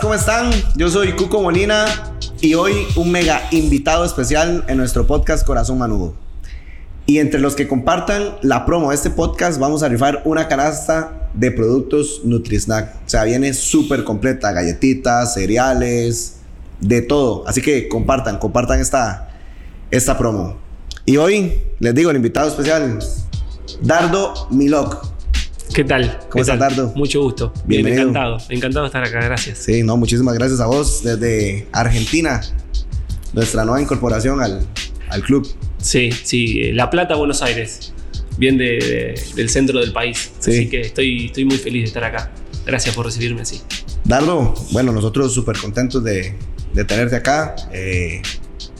¿cómo están? Yo soy Cuco Molina y hoy un mega invitado especial en nuestro podcast Corazón Manudo. Y entre los que compartan la promo de este podcast, vamos a rifar una canasta de productos Nutrisnack. O sea, viene súper completa: galletitas, cereales, de todo. Así que compartan, compartan esta, esta promo. Y hoy les digo el invitado especial, Dardo Milok. ¿Qué tal? ¿Cómo estás, Dardo? Mucho gusto. Bien, Bienvenido. encantado. Encantado de estar acá, gracias. Sí, no, muchísimas gracias a vos desde Argentina, nuestra nueva incorporación al, al club. Sí, sí, eh, La Plata, Buenos Aires. Bien de- de- del centro del país. Sí. Así que estoy, estoy muy feliz de estar acá. Gracias por recibirme así. Dardo, bueno, nosotros súper contentos de, de tenerte acá. eh,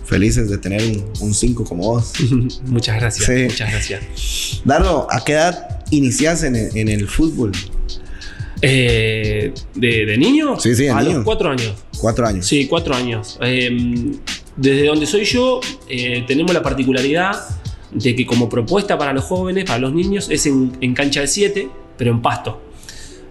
felices de tener un 5 como vos. muchas gracias. Sí. Muchas gracias. Dardo, ¿a qué edad inicias en el, en el fútbol? Eh, ¿de, de niño? Sí, sí, de A niño. los cuatro años. Cuatro años. Sí, cuatro años. Eh, desde donde soy yo, eh, tenemos la particularidad de que como propuesta para los jóvenes, para los niños, es en, en cancha de 7, pero en pasto.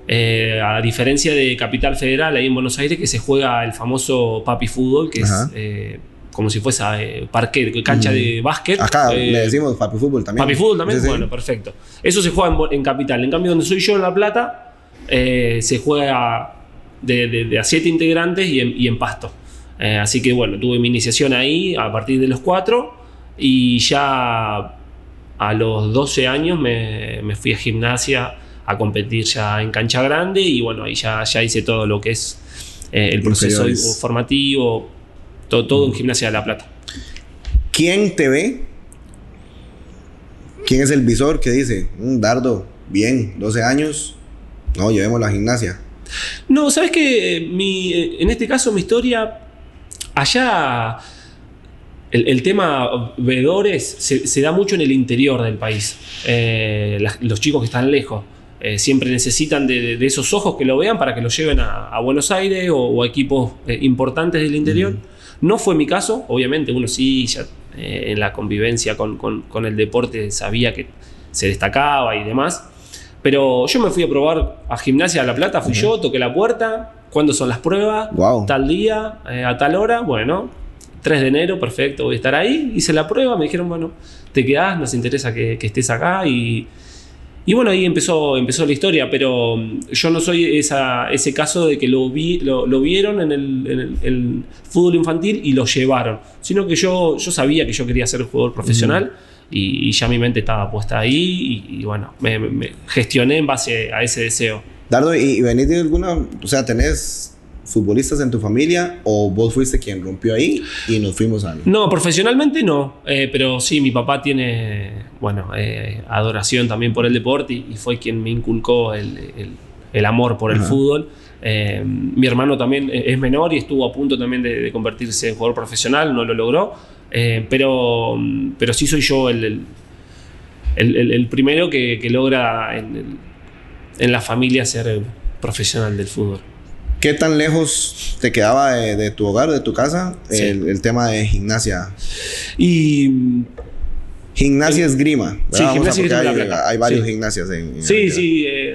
Eh, a diferencia de Capital Federal, ahí en Buenos Aires, que se juega el famoso papi fútbol, que Ajá. es eh, como si fuese eh, parque, cancha Mm. de básquet. Acá Eh, le decimos papi fútbol también. Papi fútbol también, Sí, sí. bueno, perfecto. Eso se juega en, Capital. En cambio, donde soy yo, en La Plata, eh, se juega de, de- de a siete integrantes y en, y en pasto. Eh, así que bueno, tuve mi iniciación ahí a partir de los cuatro y ya a los 12 años me, me fui a gimnasia a competir ya en cancha grande y bueno, ahí ya, ya hice todo lo que es eh, el proceso formativo, todo, todo en gimnasia de La Plata. ¿Quién te ve? ¿Quién es el visor que dice, "Mm, Dardo, bien, 12 años, no, llevemos la gimnasia? No, sabes que en este caso mi historia, allá el, el tema veedores se, se da mucho en el interior del país. Eh, las- los chicos que están lejos eh, siempre necesitan de, esos ojos que lo vean para que lo lleven a, a Buenos Aires o, o a equipos eh, importantes del interior. No fue mi caso, obviamente uno sí, ya eh, en la convivencia con, con- con el deporte sabía que se destacaba y demás. Pero yo me fui a probar a Gimnasia de La Plata, fui yo, toqué la puerta, ¿cuándo son las pruebas? Wow. Tal día, eh, a tal hora, bueno, 3 de enero, perfecto, voy a estar ahí. Hice la prueba, me dijeron, bueno, te quedás, nos interesa que, que estés acá y... Y bueno, ahí empezó, empezó la historia, pero mm, yo no soy esa, ese caso de que lo, vi, lo, lo vieron en el, en el- el fútbol infantil y lo llevaron, sino que yo, yo sabía que yo quería ser jugador profesional y, y ya mi mente estaba puesta ahí y, y bueno, me, me- me gestioné en base a ese deseo. Dardo, ¿y, y venís de alguna, o sea, tenés futbolistas en tu familia o vos fuiste quien rompió ahí y nos fuimos al... No, profesionalmente no, eh, pero sí, mi papá tiene, bueno, eh, adoración también por el deporte y, y fue quien me inculcó el, el- el amor por el fútbol. Eh, mi hermano también es menor y estuvo a punto también de, de convertirse en jugador profesional, no lo logró, pero, pero sí soy yo el, el- primero que, que logra en, en la familia ser profesional del fútbol. ¿Qué tan lejos te quedaba de, de tu hogar, de tu casa, Sí. el, el tema de gimnasia? Y Gimnasia esgrima. ¿verdad? Sí, gimnasia esgrima hay, hay varios Sí. gimnasias en... en Sí, sí. eh,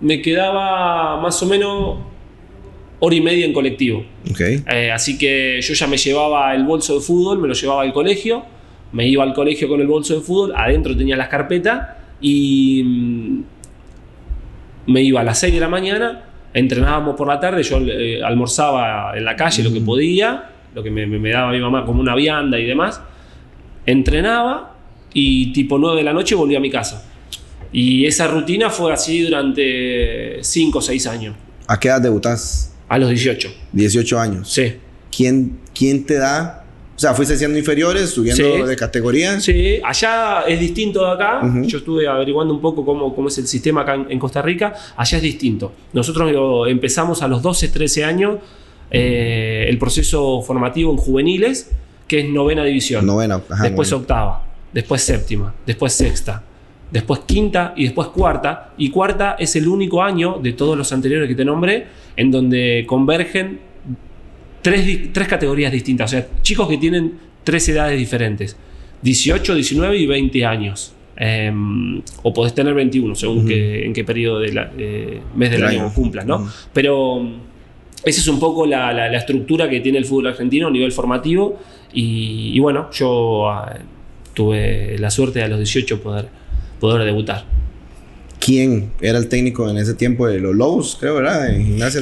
me quedaba más o menos hora y media en colectivo. Ok. Eh, así que yo ya me llevaba el bolso de fútbol, me lo llevaba al colegio, me iba al colegio con el bolso de fútbol, adentro tenía las carpetas y mm, me iba a las 6 de la mañana, entrenábamos por la tarde, yo eh, almorzaba en la calle lo que podía, lo que me, me- daba mi mamá como una vianda y demás, entrenaba y tipo 9 de la noche volvía a mi casa. Y esa rutina fue así durante 5 o 6 años, ¿A qué edad debutás? a los 18. 18 años. Sí. ¿Quién, ¿Quién te da? O sea, fuiste siendo inferiores, subiendo Sí. de categoría. Sí, allá es distinto de acá. Yo estuve averiguando un poco cómo, cómo es el sistema acá en, en Costa Rica. Allá es distinto. Nosotros empezamos a los 12, 13 años eh, el proceso formativo en juveniles, que es novena división. Novena. Ajá, después octava, después séptima, después sexta, después quinta y después cuarta. Y cuarta es el único año de todos los anteriores que te nombré en donde convergen tres, tres categorías distintas. O sea, chicos que tienen tres edades diferentes. 18, 19 y 20 años. Eh, o podés tener 21, según que- en qué periodo del mes del año, año. cumplas, ¿no? Pero esa es un poco la, la- la estructura que tiene el fútbol argentino a nivel formativo. Y, y bueno, yo ah, tuve la suerte de a los 18 poder, poder debutar. ¿Quién era el técnico en ese tiempo de los Lobos, creo, verdad? En gimnasia.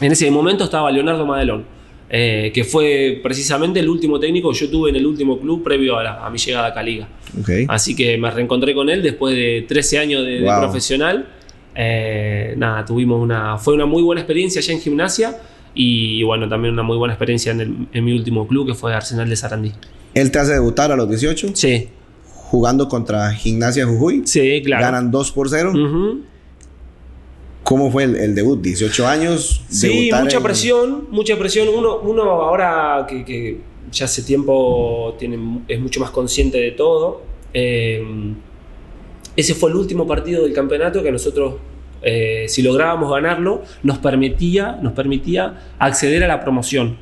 En ese momento estaba Leonardo Madelón, eh, que fue precisamente el último técnico que yo tuve en el último club previo a, la- a mi llegada a Liga. Ok. Así que me reencontré con él después de 13 años de, profesional. Eh, nada, tuvimos una. Fue una muy buena experiencia allá en gimnasia. Y bueno, también una muy buena experiencia en, el- en mi último club, que fue Arsenal de Sarandí. Él te hace debutar a los 18, Sí, jugando contra Gimnasia Jujuy. sí, claro. Ganan 2 por 0. Ujú. ¿Cómo fue el, el debut? 18 años. Sí, mucha en- presión, mucha presión. Uno, uno ahora que, que ya hace tiempo tiene, es mucho más consciente de todo. eh, ese fue el último partido del campeonato que nosotros, eh, si lográbamos ganarlo, nos permitía, nos permitía acceder a la promoción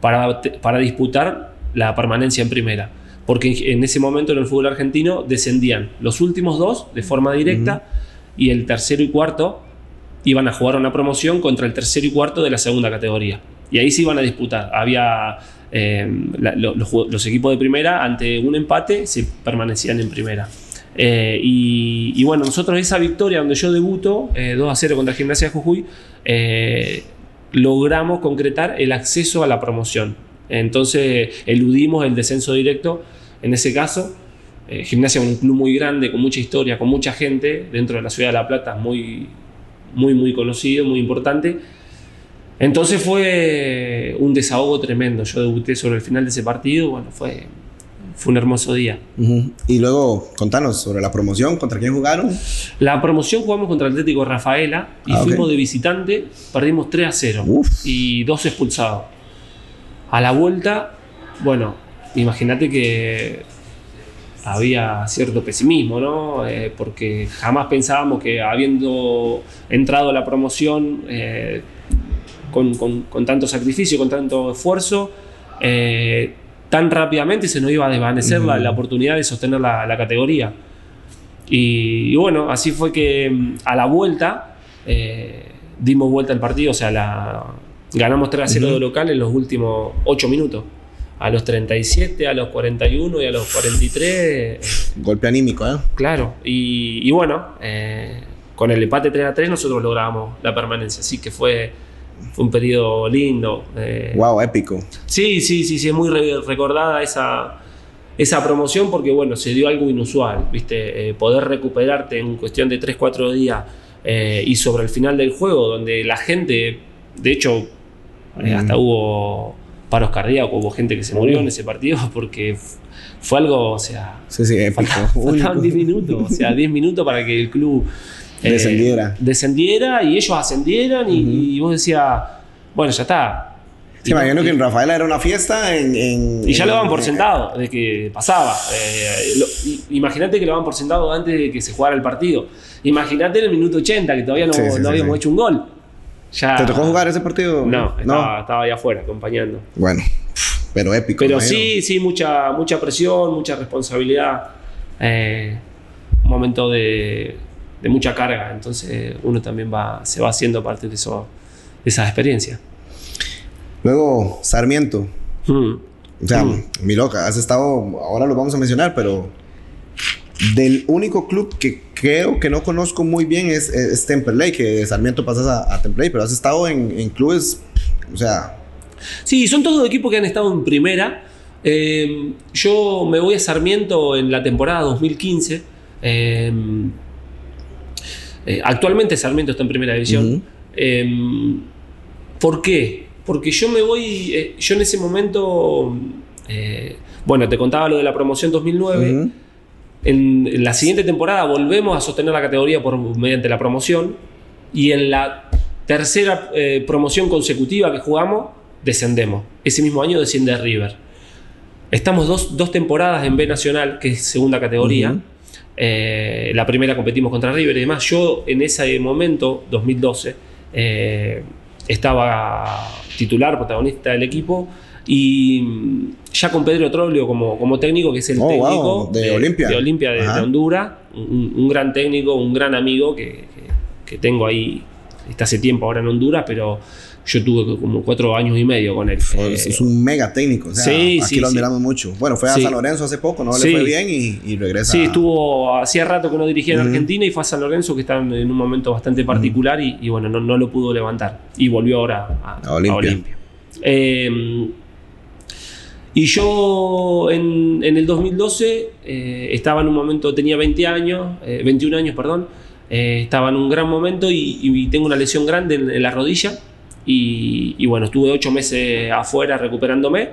para, para disputar la permanencia en primera. Porque en, en ese momento en el fútbol argentino descendían los últimos dos de forma directa y el tercero y cuarto iban a jugar una promoción contra el tercero y cuarto de la segunda categoría. Y ahí se iban a disputar. Había eh, los, equipos de primera, ante un empate, se permanecían en primera. Eh, y, bueno, nosotros esa victoria donde yo debuto, eh, 2 a 0 contra Gimnasia de Jujuy, eh, logramos concretar el acceso a la promoción. Entonces eludimos el descenso directo en ese caso. Eh, Gimnasia es un club muy grande, con mucha historia, con mucha gente, dentro de la ciudad de La Plata, muy, muy, muy conocido, muy importante. Entonces fue un desahogo tremendo. Yo debuté sobre el final de ese partido, bueno, fue, fue un hermoso día. Y luego, contanos sobre la promoción, contra quién jugaron. La promoción jugamos contra el Atlético Rafaela y Ah, fuimos de visitante, perdimos 3 a 0 Uf. y dos expulsados. A la vuelta, bueno, imagínate que había cierto pesimismo, ¿no? Eh, porque jamás pensábamos que habiendo entrado a la promoción eh, con, con- con tanto sacrificio, con tanto esfuerzo, eh, tan rápidamente se nos iba a desvanecer la, la oportunidad de sostener la, la categoría. Y, y bueno, así fue que mm, a la vuelta dimos vuelta al partido, o sea, la, ganamos 3 a 0 Ujú. de local en los últimos 8 minutos. A los 37, a los 41 y a los 43, eh, Golpe anímico, ¿eh? claro. Y, y bueno, eh, con el empate 3 a 3 nosotros logramos la permanencia, así que fue, fue un periodo lindo. eh, Wow, épico. Sí, sí, sí, sí, es muy re- recordada esa, esa promoción porque, bueno, se dio algo inusual, ¿viste? Eh, poder recuperarte en cuestión de 3-4 días eh, y sobre el final del juego, donde la gente, de hecho, eh, Mm. hasta hubo paros cardíacos, hubo gente que se murió en ese partido porque fue algo, o sea, Sí, sí, épico. faltaban Único. 10 minutos, o sea, 10 minutos para que el club eh, Descendiera. descendiera y ellos ascendieran y, vos decías, bueno, ya está. Sí, imagino que en Rafaela era una fiesta en... en- Y ya lo daban por sentado de que pasaba. Eh, Imagínate que lo daban por sentado antes de que se jugara el partido. Imagínate en el minuto 80 que todavía no, Sí, sí, no sí, habíamos hecho un gol. Ya, ¿Te tocó jugar ese partido? No, estaba, estaba ahí afuera acompañando. Bueno, pero épico. Pero imagino. sí, sí, mucha, mucha presión, mucha responsabilidad. eh, un momento de, de mucha carga. Entonces uno también va, se va haciendo parte de, eso, de esas experiencias. Luego, Sarmiento. Mm. O sea, Mm. mi loca, has estado, ahora lo vamos a mencionar, pero del único club que creo que no conozco muy bien es, es Temperley, que de Sarmiento pasas a, a Temperley, pero has estado en, en clubes, o sea, Sí, son todos equipos que han estado en primera. Eh, yo me voy a Sarmiento en la temporada 2015. Eh, eh, actualmente Sarmiento está en primera división. Eh, ¿Por qué? Porque yo me voy, eh, yo en ese momento, bueno, te contaba lo de la promoción 2009. ujú, En, en la siguiente temporada volvemos a sostener la categoría por, mediante la promoción y en la tercera eh, promoción consecutiva que jugamos descendemos. Ese mismo año desciende River. Estamos dos, dos temporadas en B Nacional, que es segunda categoría. Eh, la primera competimos contra River y demás. Yo en ese momento, 2012, eh, estaba titular, protagonista del equipo. Y mm, ya con Pedro Troglio como, como técnico, que es el Oh, técnico wow, de Olimpia. de, Olimpia de, Ajá. de Honduras, un, un gran técnico, un gran amigo que, que- que tengo ahí, está hace tiempo ahora en Honduras, pero yo tuve como cuatro años y medio con él. Eh, es un mega técnico. O sea, sí, aquí sí, lo sí. admiramos mucho. Bueno, fue a. San Lorenzo hace poco, ¿no? Le fue bien y, y regresa. Sí, estuvo hacía rato que no dirigía en. Argentina y fue a San Lorenzo, que está en un momento bastante particular y, y bueno, no, no lo pudo levantar. Y volvió ahora a, A Olimpia. a Olimpia. Eh, y yo en, en el 2012 eh, estaba en un momento, tenía 20 años, eh, 21 años, perdón, eh, estaba en un gran momento y, y tengo una lesión grande en, en la rodilla y, y bueno, estuve 8 meses afuera recuperándome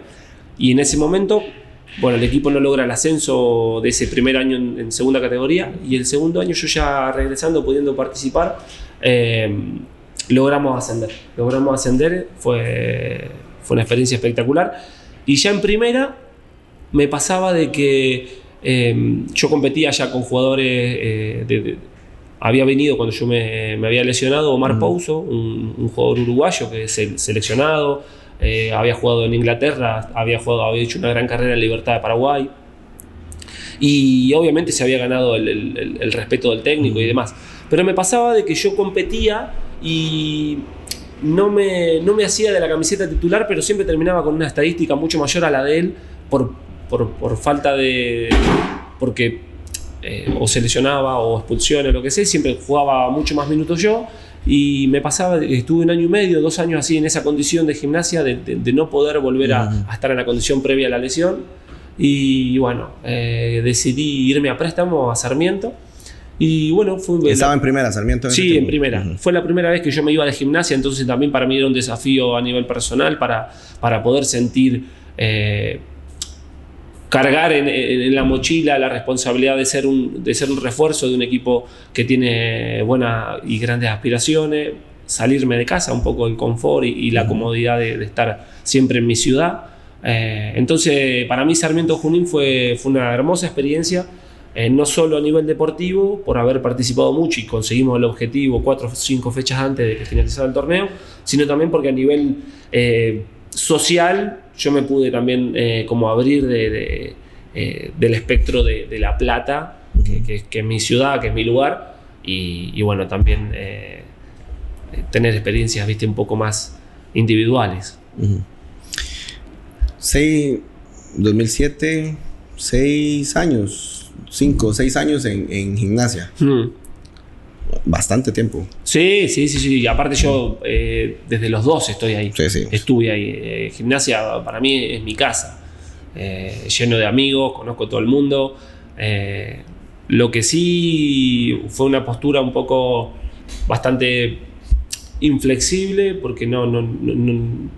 y en ese momento, bueno, el equipo no logra el ascenso de ese primer año en, en segunda categoría y el segundo año yo ya regresando, pudiendo participar, eh, logramos ascender. Logramos ascender, fue, fue una experiencia espectacular. Y ya en primera me pasaba de que eh, yo competía ya con jugadores eh, de, de- había venido cuando yo me, me había lesionado Omar Ujú. Pouso, un, un jugador uruguayo que es el seleccionado, eh, había jugado en Inglaterra, había, jugado, había hecho una gran carrera en Libertad de Paraguay. Y obviamente se había ganado el, el- el- el respeto del técnico y demás. Pero me pasaba de que yo competía y no me, no me hacía de la camiseta titular, pero siempre terminaba con una estadística mucho mayor a la de él por, por, por falta de... porque eh, o se lesionaba o expulsiones, lo que sea, siempre jugaba mucho más minutos yo. Y me pasaba, estuve un año y medio, dos años así en esa condición de gimnasia, de, de- de no poder volver a estar en la condición previa a la lesión. Y bueno, eh, decidí irme a préstamo a Sarmiento. Y bueno, fue Estaba en primera, Sarmiento. en Sí, en primera. Fue la primera vez que yo me iba de gimnasia, entonces también para mí era un desafío a nivel personal para, para poder sentir, eh, cargar en, en- en la mochila la responsabilidad de ser, un, de ser un refuerzo de un equipo que tiene buenas y grandes aspiraciones, salirme de casa, un poco el confort y, y la comodidad de, de estar siempre en mi ciudad. Eh, entonces, para mí Sarmiento Junín fue, fue una hermosa experiencia eh, no solo a nivel deportivo, por haber participado mucho y conseguimos el objetivo cuatro o cinco fechas antes de que finalizara el torneo, sino también porque a nivel eh, social yo me pude también eh, como abrir de, de, del espectro de, La Plata, que, que- es mi ciudad, que es mi lugar, y, bueno, también tener experiencias, viste, un poco más individuales. Ujú. Seis, 2007, seis años, cinco, seis años en, en gimnasia. Mm. Bastante tiempo. Sí, sí, sí, sí. Y aparte yo eh, desde los dos estoy ahí. Sí, sí. Estuve ahí. Eh, gimnasia para mí es mi casa. Eh, lleno de amigos, conozco todo el mundo. Lo que sí fue una postura un poco bastante inflexible porque no, no, no, no-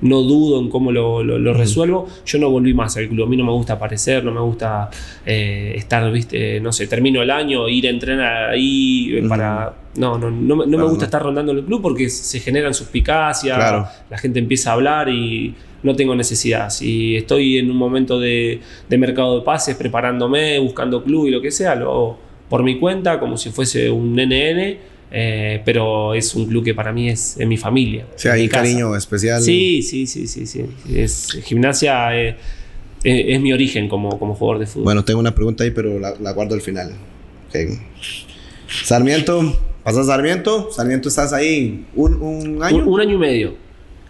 no dudo en cómo lo, lo- lo resuelvo. Yo no volví más al club. A mí no me gusta aparecer, no me gusta eh, estar, viste, no sé, termino el año, ir a entrenar ahí eh, para... No, no, no, me- gusta no. estar rondando el club porque se generan suspicacias, Claro. la gente empieza a hablar y no tengo necesidad. Si estoy en un momento de, de mercado de pases, preparándome, buscando club y lo que sea, lo hago por mi cuenta, como si fuese un NN, eh, pero es un club que para mí es, es mi familia. O sea, hay un cariño especial. Sí, sí, sí, sí, sí. Es, gimnasia eh, es, es mi origen como, como jugador de fútbol. Bueno, tengo una pregunta ahí, pero la, la guardo al final. Sarmiento, pasas a Sarmiento. Sarmiento estás ahí un, un año. un, un año y medio.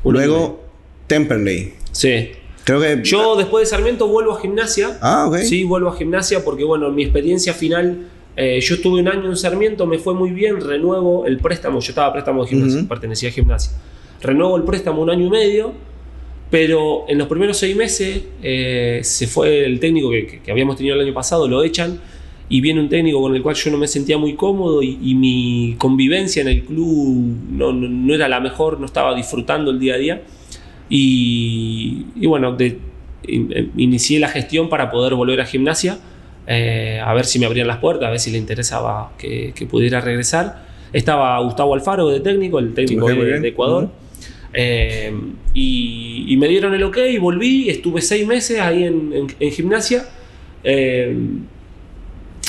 Un año y medio. Luego, Temperley. Sí. Creo que. Yo después de Sarmiento vuelvo a gimnasia. Ah, ok. Sí, vuelvo a gimnasia porque, bueno, mi experiencia final, eh, yo estuve un año en Sarmiento, me fue muy bien, renuevo el préstamo, yo estaba a préstamo de gimnasia, pertenecía a gimnasia. Renuevo el préstamo un año y medio, pero en los primeros seis meses eh, se fue el técnico que, que- que habíamos tenido el año pasado, lo echan. Y viene un técnico con el cual yo no me sentía muy cómodo y, y mi convivencia en el club no, no- no era la mejor, no estaba disfrutando el día a día. Y, y bueno, de- in- eh, inicié la gestión para poder volver a gimnasia, eh, a ver si me abrían las puertas, a ver si le interesaba que, que pudiera regresar. Estaba Gustavo Alfaro de técnico, el técnico de, de Ecuador. Ujú. Eh, y, y me dieron el ok, volví, estuve seis meses ahí en, en- en gimnasia. Eh,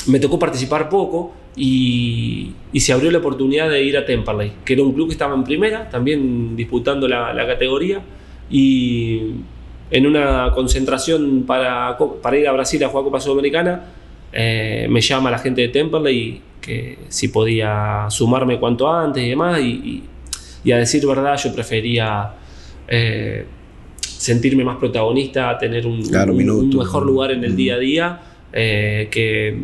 me tocó participar poco y, y se abrió la oportunidad de ir a Temperley, que era un club que estaba en primera, también disputando la, la categoría. Y en una concentración para, para ir a Brasil a jugar Copa Sudamericana, eh, me llama la gente de Temperley que si podía sumarme cuanto antes y demás. Y, y Y a decir verdad, yo prefería eh, sentirme más protagonista, tener un, Claro, un- minutos, un mejor ¿no? lugar en el Mm. día a día eh, que,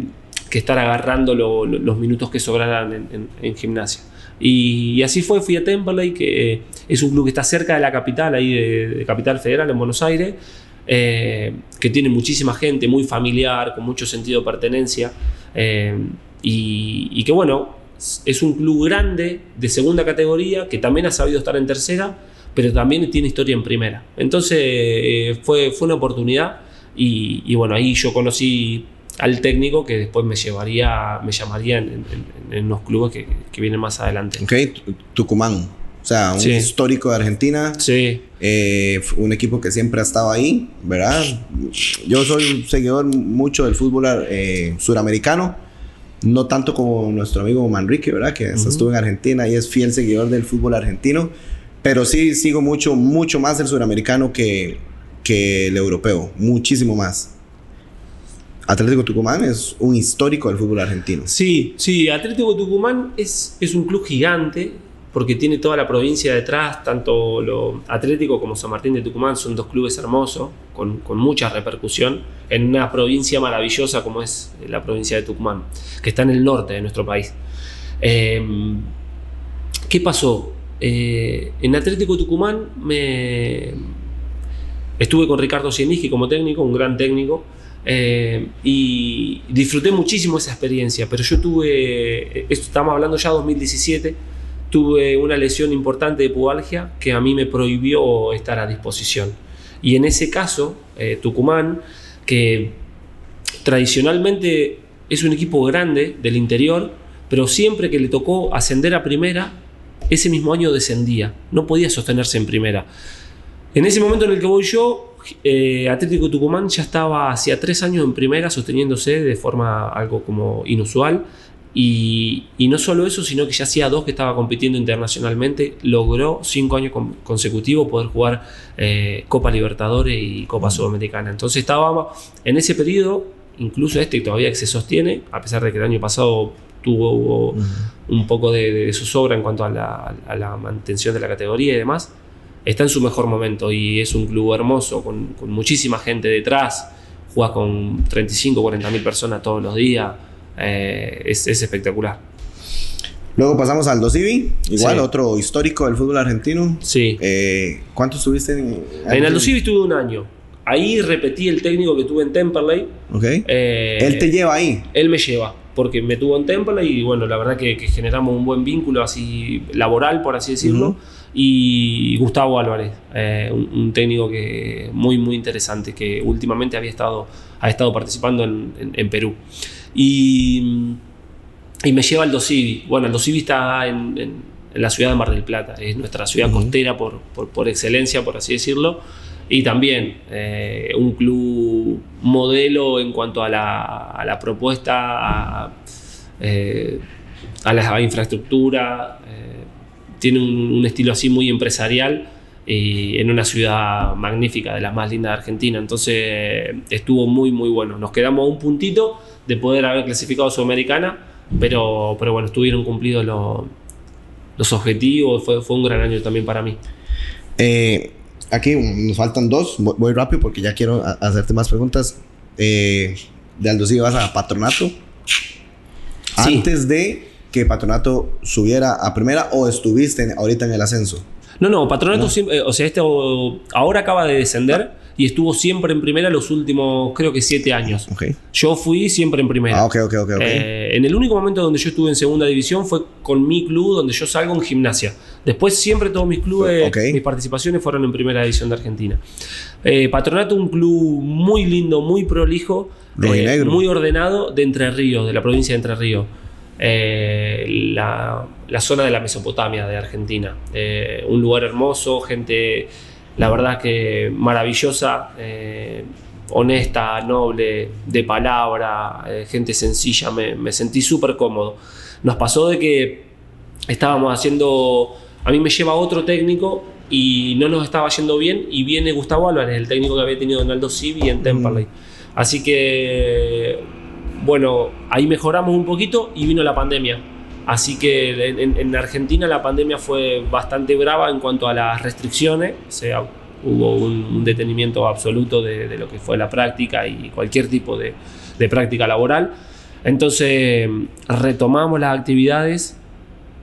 que estar agarrando lo- lo- los minutos que sobraran en, en- en gimnasia. Y, así fue, fui a Temperley, que es un club que está cerca de la capital, ahí de, Capital Federal, en Buenos Aires, eh, que tiene muchísima gente, muy familiar, con mucho sentido de pertenencia, eh, y, que bueno, es un club grande de segunda categoría, que también ha sabido estar en tercera, pero también tiene historia en primera. Entonces eh, fue, fue una oportunidad y bueno, ahí yo conocí al técnico que después me llevaría, me llamaría en, en- en los clubes que, que vienen más adelante. Ok, Tu- Tucumán. O sea, un Sí. histórico de Argentina. Sí, eh, un equipo que siempre ha estado ahí, ¿verdad? Yo soy un seguidor mucho del fútbol eh, suramericano. No tanto como nuestro amigo Manrique, ¿verdad? Que hasta Ujú. estuvo en Argentina y es fiel seguidor del fútbol argentino. Pero sí sigo mucho, mucho más el suramericano que, que el europeo. Muchísimo más. Atlético Tucumán es un histórico del fútbol argentino. Sí, sí, Atlético Tucumán es, es un club gigante porque tiene toda la provincia detrás, tanto lo Atlético como San Martín de Tucumán son dos clubes hermosos, con, con mucha repercusión, en una provincia maravillosa como es la provincia de Tucumán, que está en el norte de nuestro país. Eh, ¿Qué pasó? Eh, en Atlético Tucumán me estuve con Ricardo Sieniski como técnico, un gran técnico, eh, y disfruté muchísimo esa experiencia, pero yo tuve, esto estamos hablando ya 2017, tuve una lesión importante de pubalgia que a mí me prohibió estar a disposición. Y en ese caso, eh, Tucumán, que tradicionalmente es un equipo grande del interior, pero siempre que le tocó ascender a primera, ese mismo año descendía, no podía sostenerse en primera. En ese momento en el que voy yo, eh, Atlético Tucumán ya estaba hacía tres años en primera, sosteniéndose de forma algo como inusual. Y, y no solo eso, sino que ya hacía dos que estaba compitiendo internacionalmente, logró cinco años con- consecutivos poder jugar eh, Copa Libertadores y Copa Sudamericana. Entonces estaba en ese periodo, incluso este todavía que se sostiene, a pesar de que el año pasado tuvo un poco de, de zozobra en cuanto a la, a la mantención de la categoría y demás, está en su mejor momento y es un club hermoso con, con muchísima gente detrás, juega con 35, 40 mil personas todos los días, eh, es, es espectacular. Luego pasamos al Dosivi, igual Sí. otro histórico del fútbol argentino. Sí. Eh, ¿Cuánto estuviste en en Aldo Civi estuve un año. Ahí repetí el técnico que tuve en Temperley. Ok. eh, Él te lleva ahí. él me lleva, porque me tuvo en Temperley y bueno, la verdad que, que generamos un buen vínculo así laboral, por así decirlo. Y Gustavo Álvarez, eh, un, un técnico que muy, muy interesante, que últimamente había estado, ha estado participando en, en- en Perú. Y, y me lleva al Dosivi. Bueno, el Dosivi está en, la ciudad de Mar del Plata, es nuestra ciudad costera por, por, por excelencia, por así decirlo. Y también eh, un club modelo en cuanto a la, a la propuesta, a, eh, a la infraestructura. Eh, tiene un, un estilo así muy empresarial y en una ciudad magnífica, de las más lindas de Argentina. Entonces eh, estuvo muy, muy bueno. Nos quedamos a un puntito de poder haber clasificado a Sudamericana, pero, pero bueno, estuvieron cumplidos los, los objetivos. Fue, fue un gran año también para mí. Eh, aquí nos faltan dos. Voy, rápido porque ya quiero hacerte más preguntas. Eh, de Aldo Civi vas a Patronato. Sí. Antes de que Patronato subiera a primera o estuviste en- ahorita en el ascenso. No, no, Patronato No. siempre, eh, o sea, este ahora acaba de descender y estuvo siempre en primera los últimos, creo que siete años. Ok. Yo fui siempre en primera. Ah, ok, ok, ok. ok. Eh, en el único momento donde yo estuve en segunda división fue con mi club, donde yo salgo en gimnasia. Después siempre todos mis clubes, mis participaciones fueron en primera división de Argentina. Eh, Patronato, un club muy lindo, muy prolijo, eh, muy ordenado de Entre Ríos, de la provincia de Entre Ríos. Eh, la, la zona de la Mesopotamia de Argentina. Eh, un lugar hermoso, gente, la verdad que maravillosa, eh, honesta, noble, de palabra, gente sencilla, me, me sentí súper cómodo. Nos pasó de que estábamos haciendo, a mí me lleva otro técnico y no nos estaba yendo bien y viene Gustavo Álvarez, el técnico que había tenido en Aldo Civi en Temperley. Así que, bueno, ahí mejoramos un poquito y vino la pandemia. Así que en, en Argentina la pandemia fue bastante brava en cuanto a las restricciones, o sea, hubo un, detenimiento absoluto de, lo que fue la práctica y cualquier tipo de, práctica laboral. Entonces retomamos las actividades,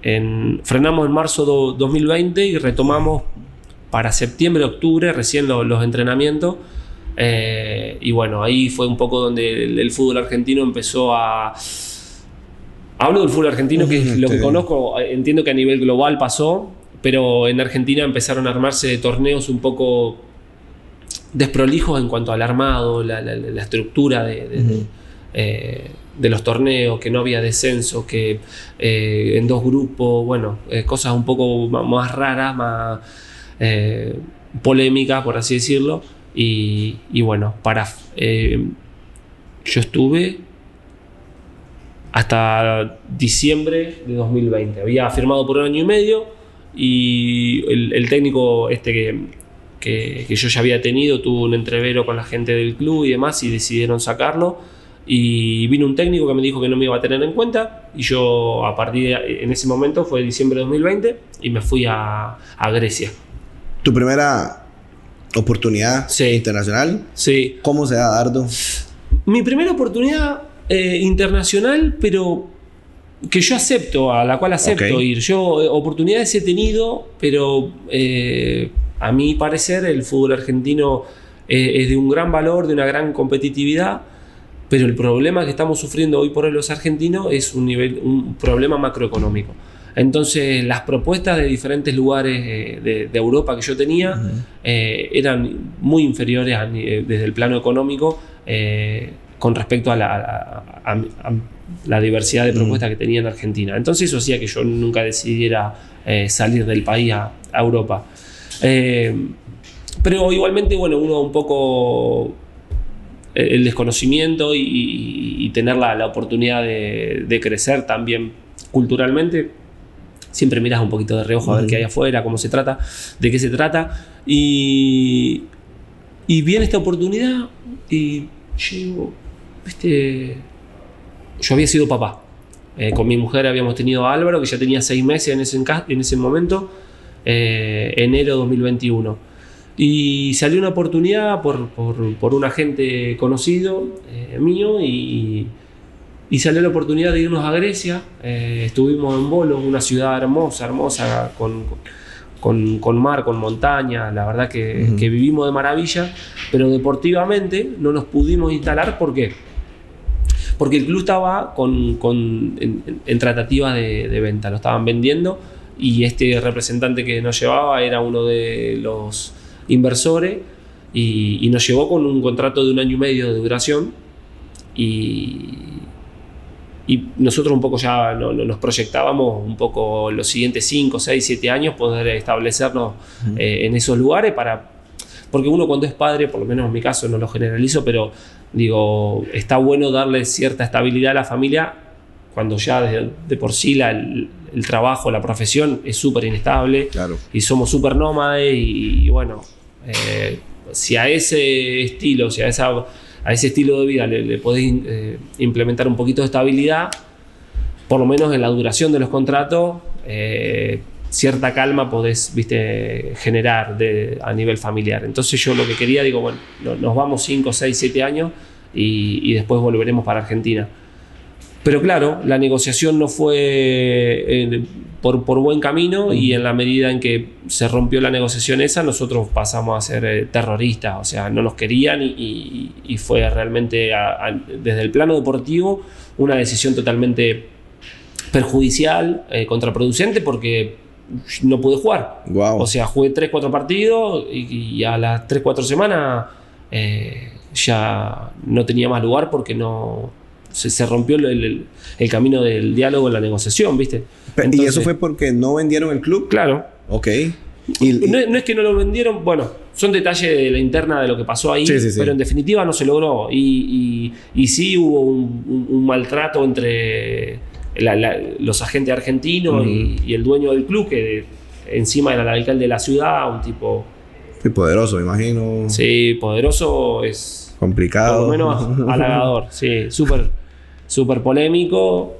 en, frenamos en marzo de 2020 y retomamos para septiembre, octubre, recién los entrenamientos. Eh, y bueno, ahí fue un poco donde el, fútbol argentino empezó a... Hablo del fútbol argentino, que es lo que conozco, entiendo que a nivel global pasó, pero en Argentina empezaron a armarse torneos un poco desprolijos en cuanto al armado, la, estructura de, eh, de, los torneos, que no había descenso, que eh, en dos grupos, bueno, eh, cosas un poco más raras, más polémicas, por así decirlo. Y, bueno, para yo estuve hasta diciembre de 2020. Había firmado por un año y medio y el, técnico este que, yo ya había tenido tuvo un entrevero con la gente del club y demás y decidieron sacarlo. Y vino un técnico que me dijo que no me iba a tener en cuenta y yo a partir de en ese momento fue diciembre de 2020 y me fui a, Grecia. ¿Tu primera oportunidad internacional? Sí. ¿Cómo se da, Dardo? Mi primera oportunidad eh, internacional, pero que yo acepto, a la cual acepto ir. Yo eh, oportunidades he tenido, pero eh, a mi parecer el fútbol argentino eh, es de un gran valor, de una gran competitividad, pero el problema que estamos sufriendo hoy por hoy los argentinos es un, nivel, un problema macroeconómico. Entonces las propuestas de diferentes lugares de, Europa que yo tenía eran muy inferiores desde el plano económico con respecto a la, diversidad de propuestas que tenía en Argentina. Entonces eso hacía que yo nunca decidiera eh, salir del país a, Europa. Eh, pero igualmente, bueno, uno un poco eh, el desconocimiento y, tener la, oportunidad de, crecer también culturalmente. Siempre miras un poquito de reojo a ver qué hay afuera, cómo se trata, de qué se trata. Y, y viene esta oportunidad y llego este, yo había sido papá. Eh, con mi mujer habíamos tenido a Álvaro, que ya tenía seis meses en ese, en ese momento, eh, enero 2021. Y salió una oportunidad por, por, un agente conocido eh, mío y, y, salió la oportunidad de irnos a Grecia. estuvimos en Bolo, una ciudad hermosa, hermosa, con, con, con mar, con montaña, la verdad que, que, vivimos de maravilla, pero deportivamente no nos pudimos instalar, ¿por qué? porque el club estaba con, en, tratativa de, venta, lo estaban vendiendo y este representante que nos llevaba era uno de los inversores y, nos llevó con un contrato de un año y medio de duración y, y nosotros un poco ya nos proyectábamos un poco los siguientes 5, 6, 7 años poder establecernos eh, en esos lugares para porque uno cuando es padre, por lo menos en mi caso no lo generalizo, pero digo, está bueno darle cierta estabilidad a la familia cuando ya de, por sí el, trabajo, la profesión es súper inestable y somos súper nómades y, bueno, eh, si a ese estilo, si a, esa, a ese estilo de vida le, podés eh, implementar un poquito de estabilidad, por lo menos en la duración de los contratos, eh, cierta calma podés, viste, generar de, a nivel familiar. Entonces yo lo que quería, digo, bueno, nos vamos 5, 6, 7 años y, después volveremos para Argentina. Pero claro, la negociación no fue eh, por, por, buen camino y en la medida en que se rompió la negociación esa, nosotros pasamos a ser eh, terroristas, o sea, no nos querían y, y, fue realmente desde el plano deportivo una decisión totalmente perjudicial, eh, contraproducente, porque no pude jugar. O sea, jugué 3-4 partidos y, a las 3-4 semanas ya no tenía más lugar porque no se, rompió el, camino del diálogo en la negociación, ¿viste? ¿Y eso fue porque no vendieron el club? Claro. Ok. no, es que no lo vendieron, bueno, son detalles de la interna de lo que pasó ahí, pero en definitiva no se logró. Y, y, sí hubo un maltrato entre los agentes argentinos y, el dueño del club, que encima era el alcalde de la ciudad, un tipo... Muy poderoso, me imagino. Sí, poderoso es... Complicado. Por lo menos halagador, sí, súper super polémico.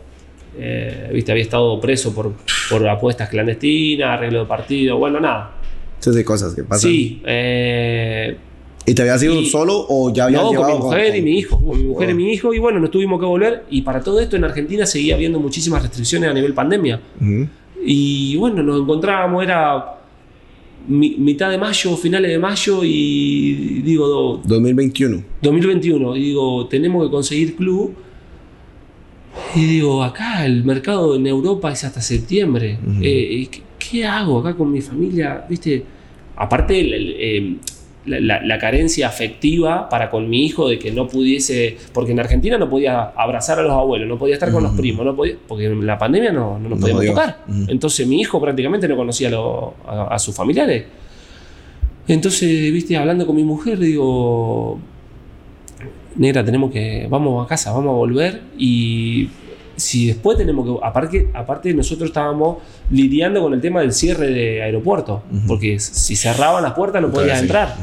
eh, viste, había estado preso por, por apuestas clandestinas, arreglo de partido, bueno, nada. Entonces de cosas que pasan. Sí. eh, ¿Y te habías ido Y- solo o ya habías no, con mi mujer y mi hijo, con mi mujer y mi hijo, y bueno, nos tuvimos que volver. Y para todo esto en Argentina seguía habiendo muchísimas restricciones a nivel pandemia. Y bueno, nos encontrábamos, era mi- mitad de mayo, finales de mayo, y digo, do- 2021. 2021, y digo, tenemos que conseguir club. Y digo, acá el mercado en Europa es hasta septiembre. Eh, ¿y ¿qué, qué hago acá con mi familia? ¿Viste? Aparte, eh, la, la- la carencia afectiva para con mi hijo de que no pudiese, porque en Argentina no podía abrazar a los abuelos, no podía estar con los primos, no podía, porque en la pandemia no, no nos No podíamos tocar. Entonces mi hijo prácticamente no conocía lo- a- a sus familiares. Entonces, viste, hablando con mi mujer, digo, negra, tenemos que, vamos a casa, vamos a volver y si después tenemos que, aparte, aparte nosotros estábamos lidiando con el tema del cierre de aeropuerto, porque si cerraban las puertas no podías sí. entrar.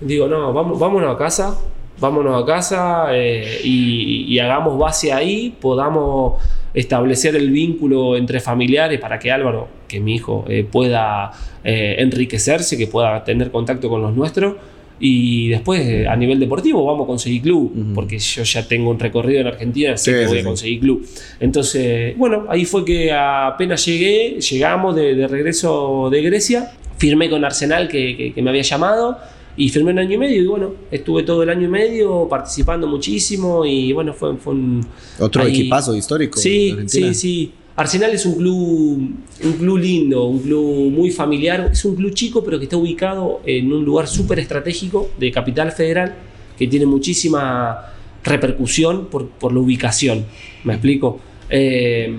Digo, no, vamos, vámonos a casa, vámonos a casa eh, y, y hagamos base ahí, podamos establecer el vínculo entre familiares para que Álvaro, que mi hijo, eh, pueda eh, enriquecerse, que pueda tener contacto con los nuestros. Y después, a nivel deportivo, vamos a conseguir club, Ujú. porque yo ya tengo un recorrido en Argentina, sé Sí, que sí, voy a sí. conseguir club. Entonces, bueno, ahí fue que apenas llegué, llegamos de, de regreso de Grecia, firmé con Arsenal que, que- que me había llamado y firmé un año y medio y bueno, estuve todo el año y medio participando muchísimo y bueno, fue, fue un... Otro Ahí- equipazo histórico. Sí, sí, sí. Arsenal es un club, un club lindo, un club muy familiar. Es un club chico, pero que está ubicado en un lugar súper estratégico de Capital Federal, que tiene muchísima repercusión por, por la ubicación. ¿Me explico? Eh,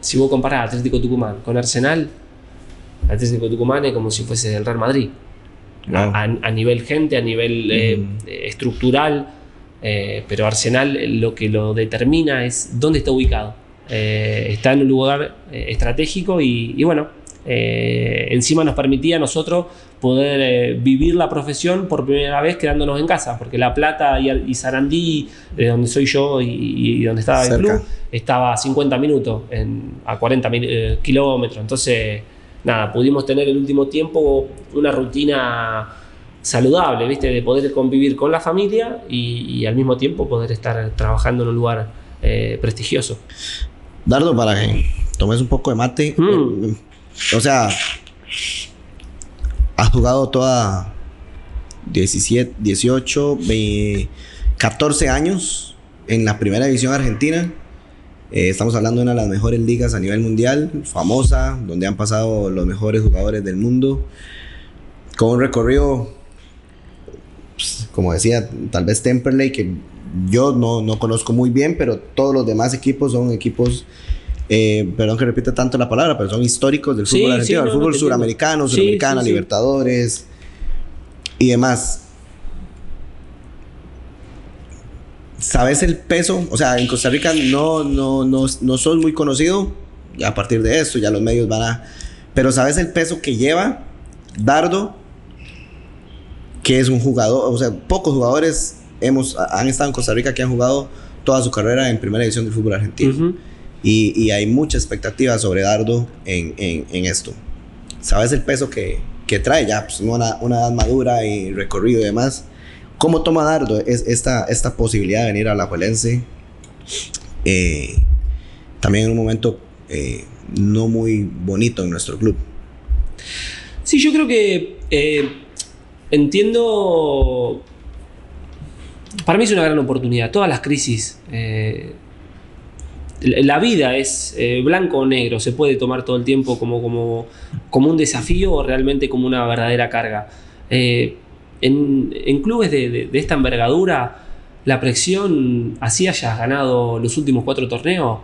si vos comparás Atlético Tucumán con Arsenal, Atlético Tucumán es como si fuese el Real Madrid. A, a nivel gente, a nivel eh, estructural, eh, pero Arsenal lo que lo determina es dónde está ubicado. Eh, está en un lugar eh, estratégico y, y bueno, eh, encima nos permitía a nosotros poder vivir la profesión por primera vez quedándonos en casa, porque La Plata y, y Sarandí, de donde soy yo y, y donde estaba Cerca. el club, estaba a 50 minutos, en- a 40 mil- eh, kilómetros. Entonces, nada, pudimos tener el último tiempo una rutina saludable, ¿viste? De poder convivir con la familia y, y al mismo tiempo poder estar trabajando en un lugar eh, prestigioso. Dardo, para que tomes un poco de mate. Mm. eh, O sea, has jugado toda 17, 18, ve- 14 años en la primera división argentina. Eh, estamos hablando de una de las mejores ligas a nivel mundial, famosa, donde han pasado los mejores jugadores del mundo. Con un recorrido, pues, como decía, tal vez Temperley, que yo no, no conozco muy bien, pero todos los demás equipos son equipos eh, perdón que repita tanto la palabra, pero son históricos del Sí, fútbol sí, argentino, no, no, fútbol suramericano, Sí, suramericana, sí, sí. Libertadores y demás. ¿Sabes el peso? O sea, en Costa Rica no, no, no, no sos muy conocido. Ya a partir de esto, ya los medios van a. Pero ¿sabes el peso que lleva Dardo? Que es un jugador. O sea, pocos jugadores hemos, han estado en Costa Rica que han jugado toda su carrera en primera división del fútbol argentino. Ujú. Y, y hay mucha expectativa sobre Dardo en, en- en esto. ¿Sabes el peso que, que trae ya? Pues una, una edad madura y recorrido y demás. ¿Cómo toma Dardo es, esta, esta posibilidad de venir a la Juelense? Eh, también en un momento eh, no muy bonito en nuestro club. Sí, yo creo que eh, entiendo. Para mí es una gran oportunidad. Todas las crisis. eh, la vida es eh, blanco o negro. Se puede tomar todo el tiempo como, como, como un desafío o realmente como una verdadera carga. Eh, en, clubes de, de- de esta envergadura, la presión, así hayas ganado los últimos cuatro torneos,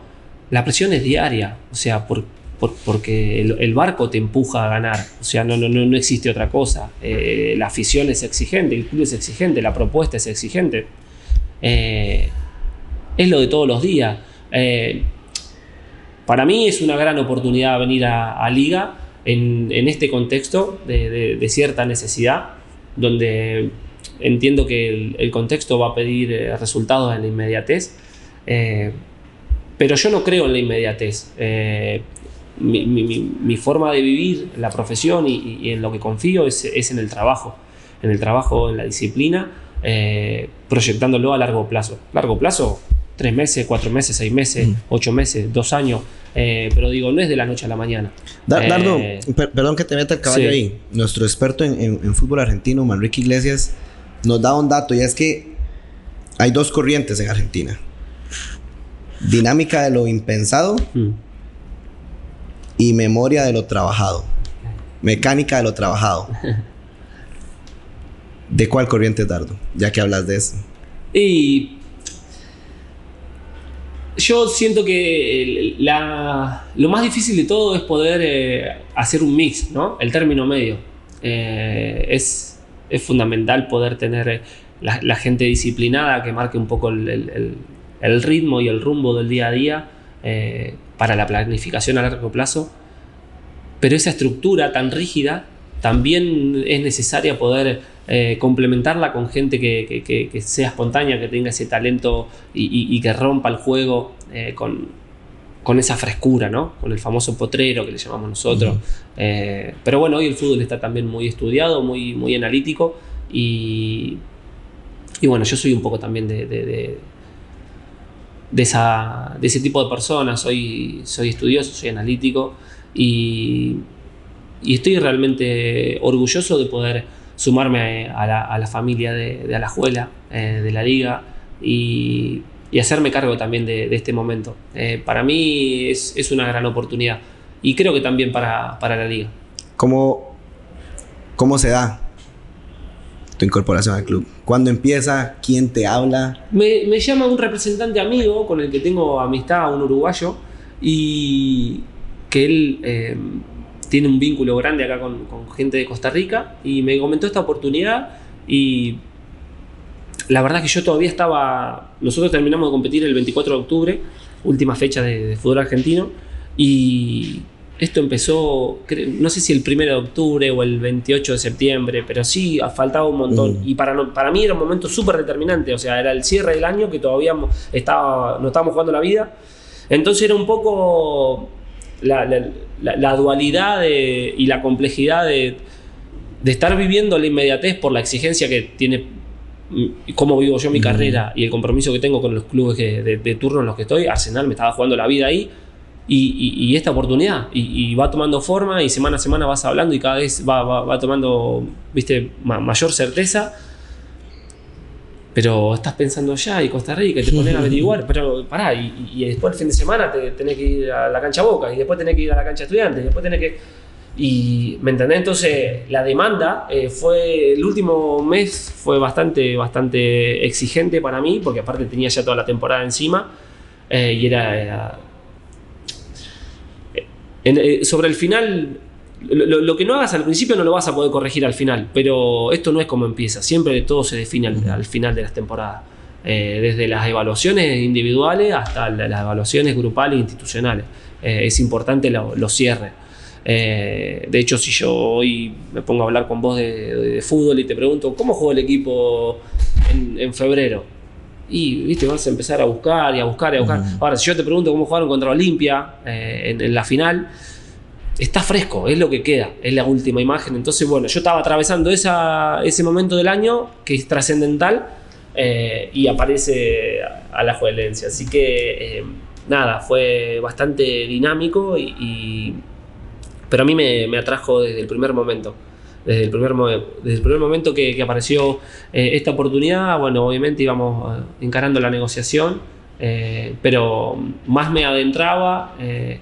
la presión es diaria. O sea, por, por- porque el, barco te empuja a ganar. O sea, no, no, no, existe otra cosa. Eh, la afición es exigente, el club es exigente, la propuesta es exigente. Eh, es lo de todos los días. Eh, para mí es una gran oportunidad venir a, Liga en, este contexto de, cierta necesidad, donde entiendo que el, contexto va a pedir resultados en la inmediatez. Pero yo no creo en la inmediatez. Mi, mi- mi- mi forma de vivir, la profesión y, y en lo que confío es, es en el trabajo, en el trabajo, en la disciplina, eh, proyectándolo a largo plazo. Largo plazo, tres meses, cuatro meses, seis meses, Mm. ocho meses, dos años, eh, pero digo, no es de la noche a la mañana. Da- Eh, Dardo, per- perdón que te meta el caballo sí. ahí. Nuestro experto en, en- en fútbol argentino, Manrique Iglesias, nos da un dato y es que hay dos corrientes en Argentina. Dinámica de lo impensado mm. Y memoria de lo trabajado. Mecánica de lo trabajado. ¿De cuál corriente es Dardo? Ya que hablas de eso. Y yo siento que la- lo más difícil de todo es poder eh, hacer un mix, ¿no? El término medio. Eh, es, es fundamental poder tener eh, la, la gente disciplinada que marque un poco el, el- el- el ritmo y el rumbo del día a día eh, para la planificación a largo plazo. Pero esa estructura tan rígida también es necesaria poder eh, complementarla con gente que, que- que- que sea espontánea, que tenga ese talento y, y- y que rompa el juego eh, con, con esa frescura, ¿no? Con el famoso potrero que le llamamos nosotros. Pero bueno, hoy el fútbol está también muy estudiado, muy, muy analítico y, y bueno, yo soy un poco también de, de- de- de esa, de ese tipo de personas. Soy, soy estudioso, soy analítico y, y estoy realmente orgulloso de poder sumarme a la, a la familia de, de Alajuela, eh, de la liga y, y hacerme cargo también de, de este momento. Eh, para mí es, es una gran oportunidad y creo que también para, para la liga. ¿Cómo, ¿Cómo se da tu incorporación al club? ¿Cuándo empieza? ¿Quién te habla? Me, llama un representante amigo con el que tengo amistad, un uruguayo, y que él eh, tiene un vínculo grande acá con, gente de Costa Rica, y me comentó esta oportunidad y la verdad que yo todavía estaba, nosotros terminamos de competir el 24 de octubre, última fecha de fútbol argentino, y esto empezó, no sé si el 1 de octubre o el 28 de septiembre, pero sí faltaba un montón. Mm. Y para, mí era un momento súper determinante, o sea, era el cierre del año que todavía estaba, no estábamos jugando la vida. Entonces era un poco la, la- la- la dualidad de- y la complejidad de, de estar viviendo la inmediatez por la exigencia que tiene mm, cómo vivo yo mi Mm. carrera y el compromiso que tengo con los clubes que- de, de turno en los que estoy. Arsenal me estaba jugando la vida ahí y, y- y esta oportunidad y, y va tomando forma y semana a semana vas hablando y cada vez va, va- va tomando viste ma- mayor certeza. Pero estás pensando ya y Costa Rica y te pones a averiguar pero pará y, después el fin de semana te, tenés que ir a la cancha Boca y después tenés que ir a la cancha Estudiantes y después tenés que y me entendés entonces la demanda eh, fue el último mes fue bastante bastante exigente para mí porque aparte tenía ya toda la temporada encima eh, y era, era- eh, sobre el final, lo, lo- lo que no hagas al principio no lo vas a poder corregir al final, pero esto no es como empieza, siempre todo se define al, al final de las temporadas, Eh, desde las evaluaciones individuales hasta la- las evaluaciones grupales e institucionales. Eh, es importante lo- los cierres. Eh, de hecho, si yo hoy me pongo a hablar con vos de, fútbol y te pregunto, ¿cómo jugó el equipo en febrero? Y viste, vas a empezar a buscar y a buscar y a buscar. Ahora, si yo te pregunto cómo jugaron contra Olimpia eh, en, en la final, está fresco, es lo que queda, es la última imagen. Entonces, bueno, yo estaba atravesando esa, ese momento del año que es trascendental eh, y aparece a, a la juelencia. Así que, eh, nada, fue bastante dinámico, y, y- pero a mí me, me atrajo desde el primer momento. Desde el primer, desde el primer momento que, que apareció eh, esta oportunidad, bueno, obviamente íbamos eh, encarando la negociación, eh, pero más me adentraba, eh,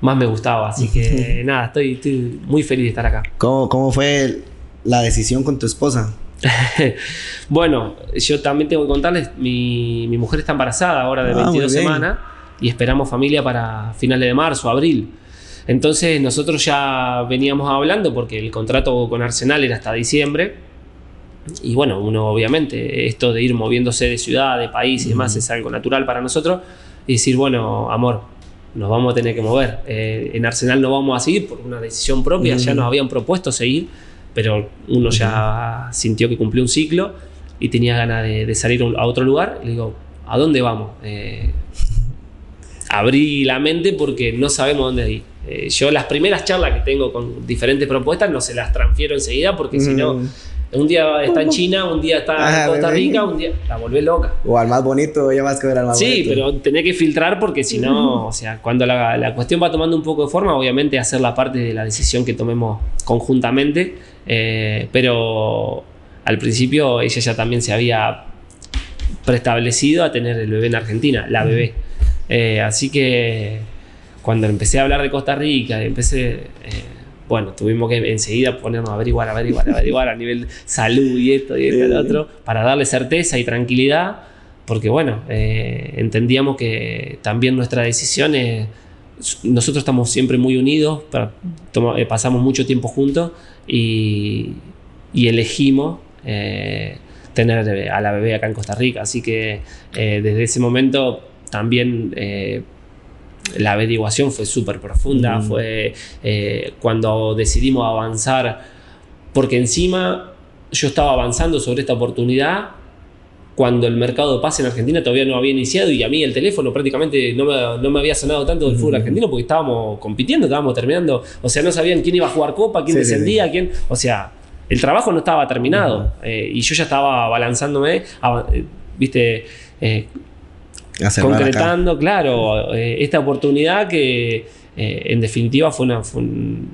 más me gustaba. Así que nada, estoy, estoy muy feliz de estar acá. ¿Cómo, cómo fue la decisión con tu esposa? bueno, yo también tengo que contarles, mi, mi mujer está embarazada ahora de Ah, muy 22 bien. semanas y esperamos familia para finales de marzo, abril. Entonces nosotros ya veníamos hablando porque el contrato con Arsenal era hasta diciembre. Y bueno, uno obviamente, esto de ir moviéndose de ciudad, de país y demás Ujú. es algo natural para nosotros. Y decir, bueno, amor, nos vamos a tener que mover. Eh, en Arsenal no vamos a seguir por una decisión propia, ya nos habían propuesto seguir, pero uno ya sintió que cumplió un ciclo y tenía ganas de, de salir a otro lugar. Le digo, ¿a dónde vamos? Eh, abrí la mente porque no sabemos dónde ir. Eh, yo las primeras charlas que tengo con diferentes propuestas no se las transfiero enseguida porque si no, Mm. un día está en China, un día está Ah, en Costa bebé. Rica, un día la volvés loca. O al más bonito, ya más que ver al más Sí, bonito. pero tenés que filtrar porque si no, o sea, cuando la, la cuestión va tomando un poco de forma, obviamente hacer la parte de la decisión que tomemos conjuntamente, eh, pero al principio ella ya también se había preestablecido a tener el bebé en Argentina, la bebé. Eh, así que cuando empecé a hablar de Costa Rica, empecé, eh, bueno, tuvimos que enseguida ponernos a averiguar, averiguar, averiguar a nivel salud y esto y esto y lo otro, para darle certeza y tranquilidad, porque bueno, eh, entendíamos que también nuestra decisión es, nosotros estamos siempre muy unidos, para- eh, pasamos mucho tiempo juntos y, y elegimos tener a la bebé acá en Costa Rica. Así que desde ese momento también la averiguación fue súper profunda. Mm. Fue eh, cuando decidimos avanzar, porque encima yo estaba avanzando sobre esta oportunidad cuando el mercado de pase en Argentina todavía no había iniciado y a mí el teléfono prácticamente no me, no me había sonado tanto del fútbol argentino porque estábamos compitiendo, estábamos terminando, o sea, no sabían quién iba a jugar copa, quién Sí, sí, descendía, quién, o sea, el trabajo no estaba terminado eh, y yo ya estaba balanzándome, ava- eh, viste, eh, Concretando, claro, eh, esta oportunidad que eh, en definitiva fue, una- un,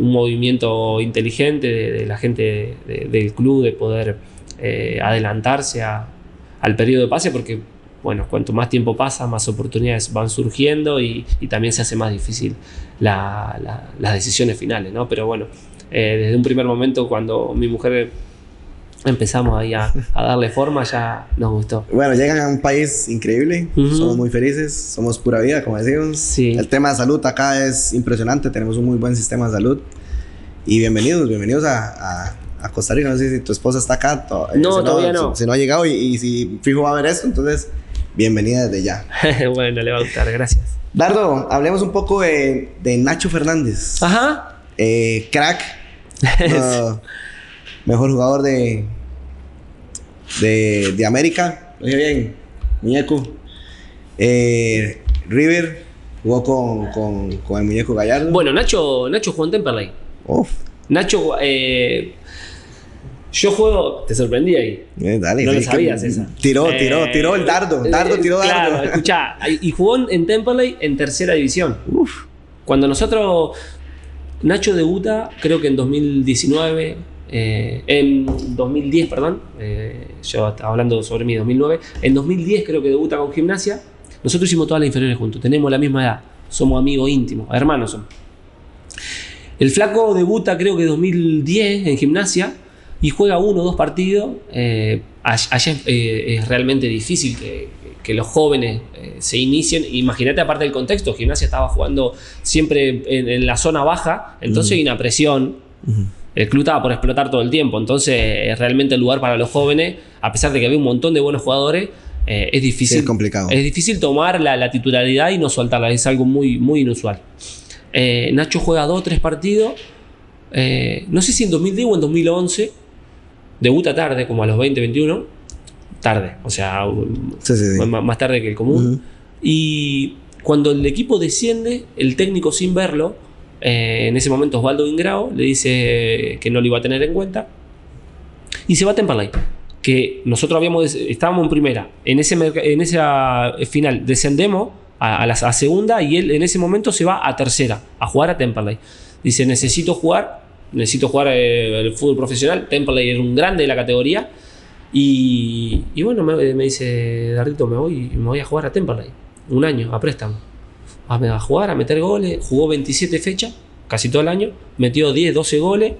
movimiento inteligente de, la gente de- del club de poder eh, adelantarse al periodo de pase porque, bueno, cuanto más tiempo pasa, más oportunidades van surgiendo y, también se hace más difícil la- la- las decisiones finales, ¿no? Pero bueno, desde un primer momento cuando mi mujer empezamos ahí a, a darle forma, ya nos gustó. Bueno, llegan a un país increíble, Ujú. somos muy felices, somos pura vida, como decimos. Sí. El tema de salud acá es impresionante, tenemos un muy buen sistema de salud. Y bienvenidos, bienvenidos a, a- a Costa Rica. No sé si tu esposa está acá. to- eh, No, si todavía no. Si, si no ha llegado y, y si fijo va a ver esto, entonces bienvenida desde ya. bueno, le va a gustar, gracias. Dardo, hablemos un poco de, de Nacho Fernández. Ajá. Eh, crack. uh, mejor jugador de, de, de América. Lo dije bien. Muñeco. Eh, River jugó con, con, con el muñeco Gallardo. Bueno, Nacho, Nacho jugó en Temperley. Uf, Nacho, eh, yo juego. Te sorprendí ahí. eh, dale, No lo sabías esa. Tiró, Eh, tiró, tiró el dardo. Dardo, tiró dardo. Claro, escuchá. Y jugó en- en Temperley en tercera división. Uf. Cuando nosotros. Nacho debuta, creo que en 2019. Eh, en 2010, perdón. eh, yo estaba hablando sobre mí, 2009. En 2010 creo que debuta con gimnasia. Nosotros hicimos todas las inferiores juntos. Tenemos la misma edad. Somos amigos íntimos, hermanos somos. El flaco debuta creo que 2010 en gimnasia y juega uno o dos partidos. Eh, all- allá es, eh, es realmente difícil que, que los jóvenes eh, se inicien. Imagínate aparte del contexto, gimnasia estaba jugando siempre en, en la zona baja, entonces hay una presión. El club estaba por explotar todo el tiempo, entonces es realmente el lugar para los jóvenes, a pesar de que había un montón de buenos jugadores, eh, es difícil. Sí, es complicado. Es difícil tomar la, la titularidad y no soltarla, es algo muy, muy inusual. Eh, Nacho juega dos o tres partidos, eh, no sé si en 2010 o en 2011, debuta tarde, como a los 20, 21, tarde, o sea, Sí, sí, más, tarde que el común. Y cuando el equipo desciende, el técnico sin verlo, eh, en ese momento Osvaldo Ingrao le dice que no lo iba a tener en cuenta y se va a Temperley. Que nosotros habíamos estábamos en primera, en ese en esa final descendemos a, a segunda y él en ese momento se va a tercera a jugar a Temperley. Dice necesito jugar, necesito jugar eh, el fútbol profesional. Temperley era un grande de la categoría y, y bueno me, me dice Dardito me voy me voy a jugar a Temperley un año a préstamo a, a jugar, a meter goles. Jugó 27 fechas, casi todo el año. Metió 10, 12 goles.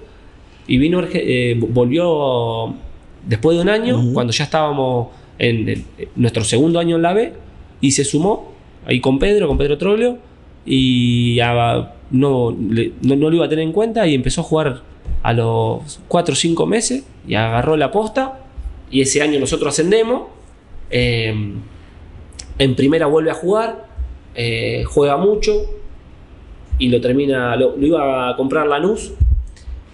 Y vino, eh, volvió después de un año, Ujú. cuando ya estábamos en, nuestro segundo año en la B. Y se sumó ahí con Pedro, con Pedro Troglio. Y a- no, le- no, no lo iba a tener en cuenta. Y empezó a jugar a los 4 o 5 meses. Y agarró la posta. Y ese año nosotros ascendemos. Eh, en primera vuelve a jugar, eh, juega mucho y lo termina, lo, lo iba a comprar Lanús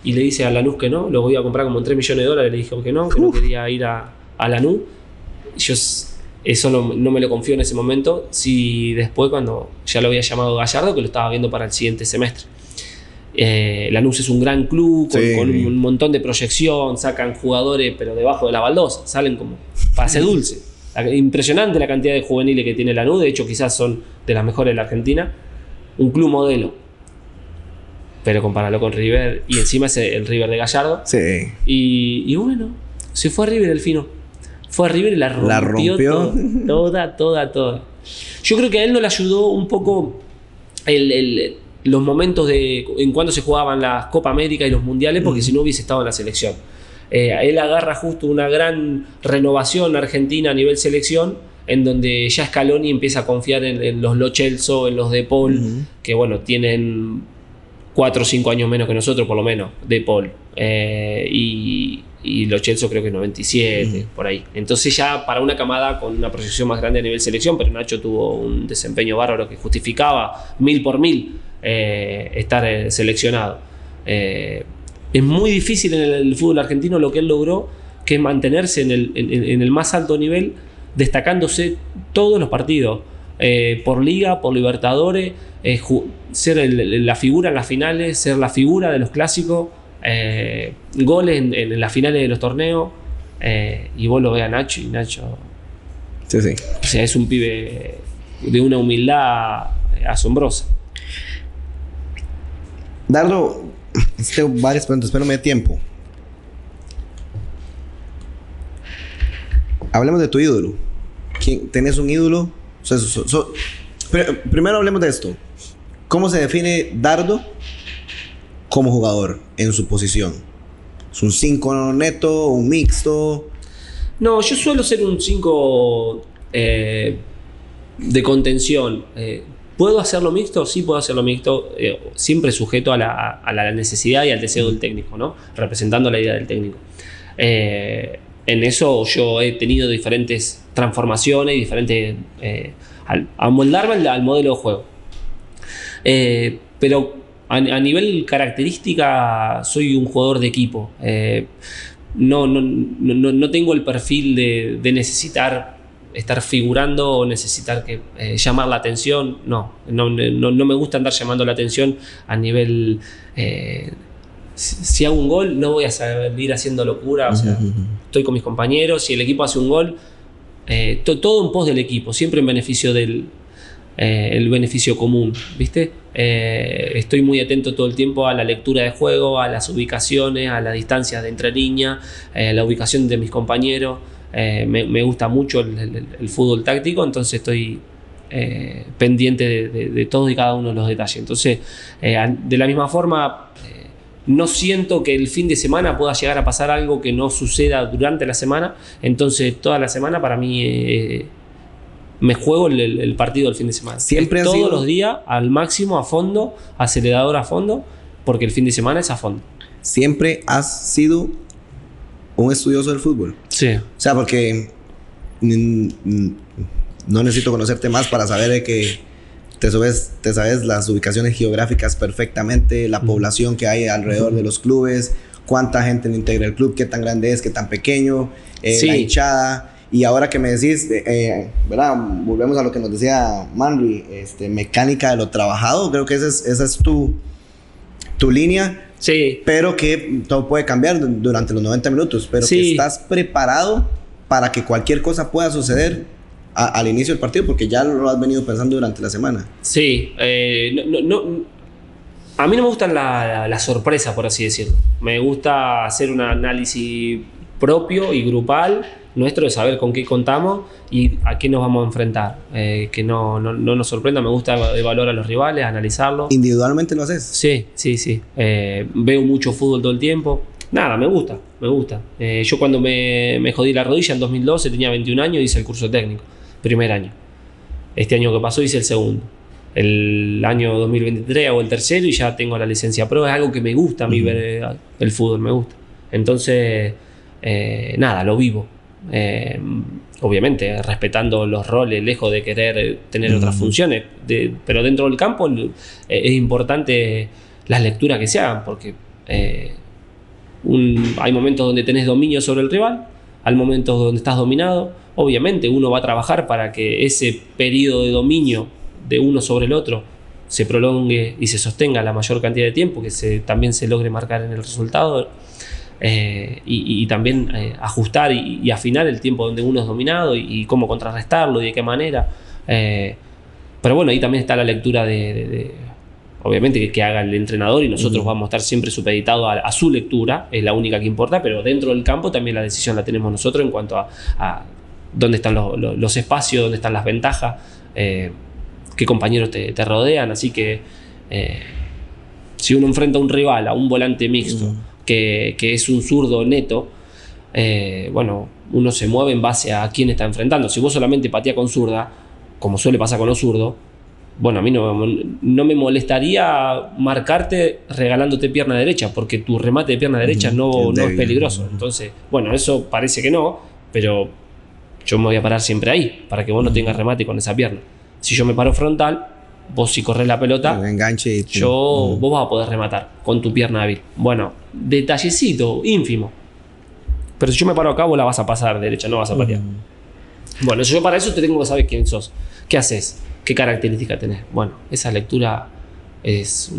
y le dice a Lanús que no, lo iba a comprar como en 3 millones de dólares, le dijo que no, que no quería ir a, a Lanús. Yo Eso no, no me lo confío en ese momento. Si después, cuando ya lo había llamado Gallardo, que lo estaba viendo para el siguiente semestre. Eh, Lanús es un gran club con, Sí. con un, un montón de proyección, sacan jugadores, pero debajo de la baldosa, salen como pase dulce. Impresionante la cantidad de juveniles que tiene Lanús, de hecho, quizás son de las mejores de la Argentina. Un club modelo. Pero compararlo con River, y encima es el River de Gallardo. Sí. Y, y bueno, se fue a River el fino. Fue a River y la rompió, La rompió. to- toda, toda, toda. Yo creo que a él no le ayudó un poco el- el- los momentos de en cuando se jugaban las Copa América y los Mundiales, porque si no hubiese estado en la selección. Eh, él agarra justo una gran renovación argentina a nivel selección, en donde ya Scaloni empieza a confiar en, en los Lo Celso, en los De Paul, que bueno, tienen 4 o 5 años menos que nosotros, por lo menos, De Paul. Eh, y, y los Chelsea creo que 97, por ahí. Entonces ya para una camada con una proyección más grande a nivel selección, pero Nacho tuvo un desempeño bárbaro que justificaba mil por mil eh, estar seleccionado. Es muy difícil en el, fútbol argentino lo que él logró, que es mantenerse en el, en- en el más alto nivel, destacándose todos los partidos, eh, por liga, por Libertadores, eh, ser el- la figura en las finales, ser la figura de los clásicos, eh, goles en, en las finales de los torneos, y vos lo ves a Nacho y Nacho, Sí, sí. o sea, es un pibe de una humildad asombrosa. Dardo, tengo varias preguntas, pero no me dé tiempo. Hablemos de tu ídolo. ¿Quién, ¿Tenés un ídolo? Primero hablemos de esto. ¿Cómo se define Dardo como jugador en su posición? ¿Es un 5 neto, un mixto? No, yo suelo ser un 5 de contención. Eh, ¿Puedo hacerlo mixto? Sí, puedo hacerlo mixto, eh, siempre sujeto a la, necesidad y al deseo del técnico, ¿no? Representando la idea del técnico. Eh, en eso yo he tenido diferentes transformaciones y diferentes. eh, al, amoldarme al, modelo de juego. Eh, pero a, nivel característica, soy un jugador de equipo. No, no, no, no- tengo el perfil de necesitar estar figurando o necesitar que, eh, llamar la atención. No, no, no, no me gusta andar llamando la atención a nivel... eh, si, hago un gol, no voy a salir haciendo locura. O sea, estoy con mis compañeros. Si el equipo hace un gol, eh, to- todo en pos del equipo, siempre en beneficio del eh, el beneficio común, ¿viste? Eh, estoy muy atento todo el tiempo a la lectura de juego, a las ubicaciones, a las distancias de entre líneas, eh, la ubicación de mis compañeros. Eh, me, me gusta mucho el, el- el fútbol táctico, entonces estoy eh, pendiente de, de- de todos y cada uno de los detalles. Entonces, eh, de la misma forma, no siento que el fin de semana pueda llegar a pasar algo que no suceda durante la semana, entonces toda la semana para mí me juego el, partido del fin de semana. Siempre todos sido- los días, al máximo, a fondo, acelerador a fondo, porque el fin de semana es a fondo. Siempre has sido un estudioso del fútbol. Sí. O sea, porque no necesito conocerte más para saber de que te sabes, te sabes las ubicaciones geográficas perfectamente, la población que hay alrededor de los clubes, cuánta gente le integra el club, qué tan grande es, qué tan pequeño, eh, Sí. la hinchada. Y ahora que me decís, eh, ¿verdad? Volvemos a lo que nos decía Manry, este, mecánica de lo trabajado, creo que esa es, esa es tu, tu línea Sí. pero que todo puede cambiar du- durante los 90 minutos, pero Sí. que estás preparado para que cualquier cosa pueda suceder a- al inicio del partido, porque ya lo has venido pensando durante la semana. Sí, eh, no, no- no- a mí no me gusta la, la- la sorpresa, por así decirlo. Me gusta hacer un análisis propio y grupal nuestro de saber con qué contamos y a qué nos vamos a enfrentar. Eh, que no, no- no nos sorprenda, me gusta evaluar a los rivales, analizarlos. Individualmente lo haces. Sí, sí, sí. Eh, veo mucho fútbol todo el tiempo. Nada, me gusta, me gusta. Eh, yo cuando me, me jodí la rodilla en 2012, tenía 21 años, hice el curso técnico, primer año. Este año que pasó hice el segundo. El año 2023 hago el tercero y ya tengo la licencia pro. Es algo que me gusta a mí ver el fútbol, me gusta. Entonces, nada, lo vivo. Eh, obviamente, respetando los roles, lejos de querer tener otras Ujú. funciones. De- pero dentro del campo eh, es importante las lecturas que se hagan, porque eh, un- hay momentos donde tenés dominio sobre el rival, hay momentos donde estás dominado, obviamente uno va a trabajar para que ese periodo de dominio de uno sobre el otro se prolongue y se sostenga la mayor cantidad de tiempo, que se, también se logre marcar en el resultado eh, y, también eh, ajustar y, afinar el tiempo donde uno es dominado y, cómo contrarrestarlo y de qué manera. Eh, pero bueno, ahí también está la lectura de, obviamente que, haga el entrenador y nosotros vamos a estar siempre supeditados a, su lectura, es la única que importa, pero dentro del campo también la decisión la tenemos nosotros en cuanto a, dónde están los, espacios, dónde están las ventajas qué compañeros te, rodean. Así que eh, si uno enfrenta a un rival, a un volante mixto, que, es un zurdo neto, eh, bueno, uno se mueve en base a quién está enfrentando. Si vos solamente pateas con zurda, como suele pasar con los zurdos, bueno, a mí no, no, me molestaría marcarte regalándote pierna derecha, porque tu remate de pierna derecha no, no es peligroso. Entonces, bueno, eso parece que no, pero yo me voy a parar siempre ahí, para que vos no tengas remate con esa pierna. Si yo me paro frontal, vos si corres la pelota, enganche yo, vos vas a poder rematar con tu pierna hábil. Bueno, detallecito, ínfimo. Pero si yo me paro acá, vos la vas a pasar derecha, no vas a patear. Bueno, yo para eso te tengo que saber quién sos, qué haces, qué características tenés. Bueno, esa lectura es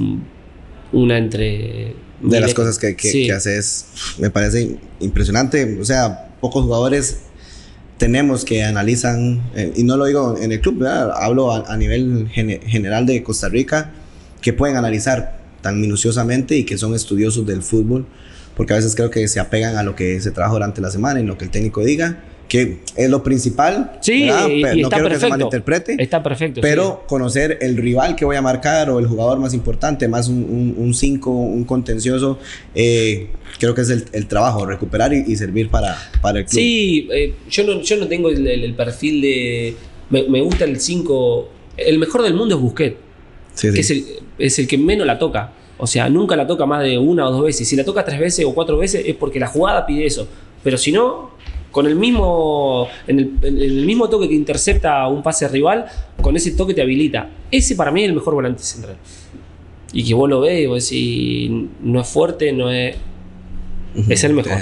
una entre... De las cosas que, que haces, me parece impresionante. O sea, pocos jugadores tenemos que analizan, eh, y no lo digo en el club, hablo a, nivel general de Costa Rica, que pueden analizar tan minuciosamente y que son estudiosos del fútbol, porque a veces creo que se apegan a lo que se trabaja durante la semana y lo que el técnico diga que es lo principal. Sí, y, no está quiero perfecto. que se malinterprete. Está perfecto. Pero conocer el rival que voy a marcar o el jugador más importante, más un 5, un, contencioso, eh, creo que es el, trabajo, recuperar y, servir para, para el club. Sí, eh, yo, no, yo no tengo el, perfil de. Me, gusta el 5. El mejor del mundo es Busquets. Que es el, es el que menos la toca. O sea, nunca la toca más de una o dos veces. Si la toca tres veces o cuatro veces es porque la jugada pide eso. Pero si no, con el mismo, en el, mismo toque que intercepta un pase rival, con ese toque te habilita. Ese para mí es el mejor volante central. Y que vos lo ves y vos decís, no es fuerte, no es... es el mejor.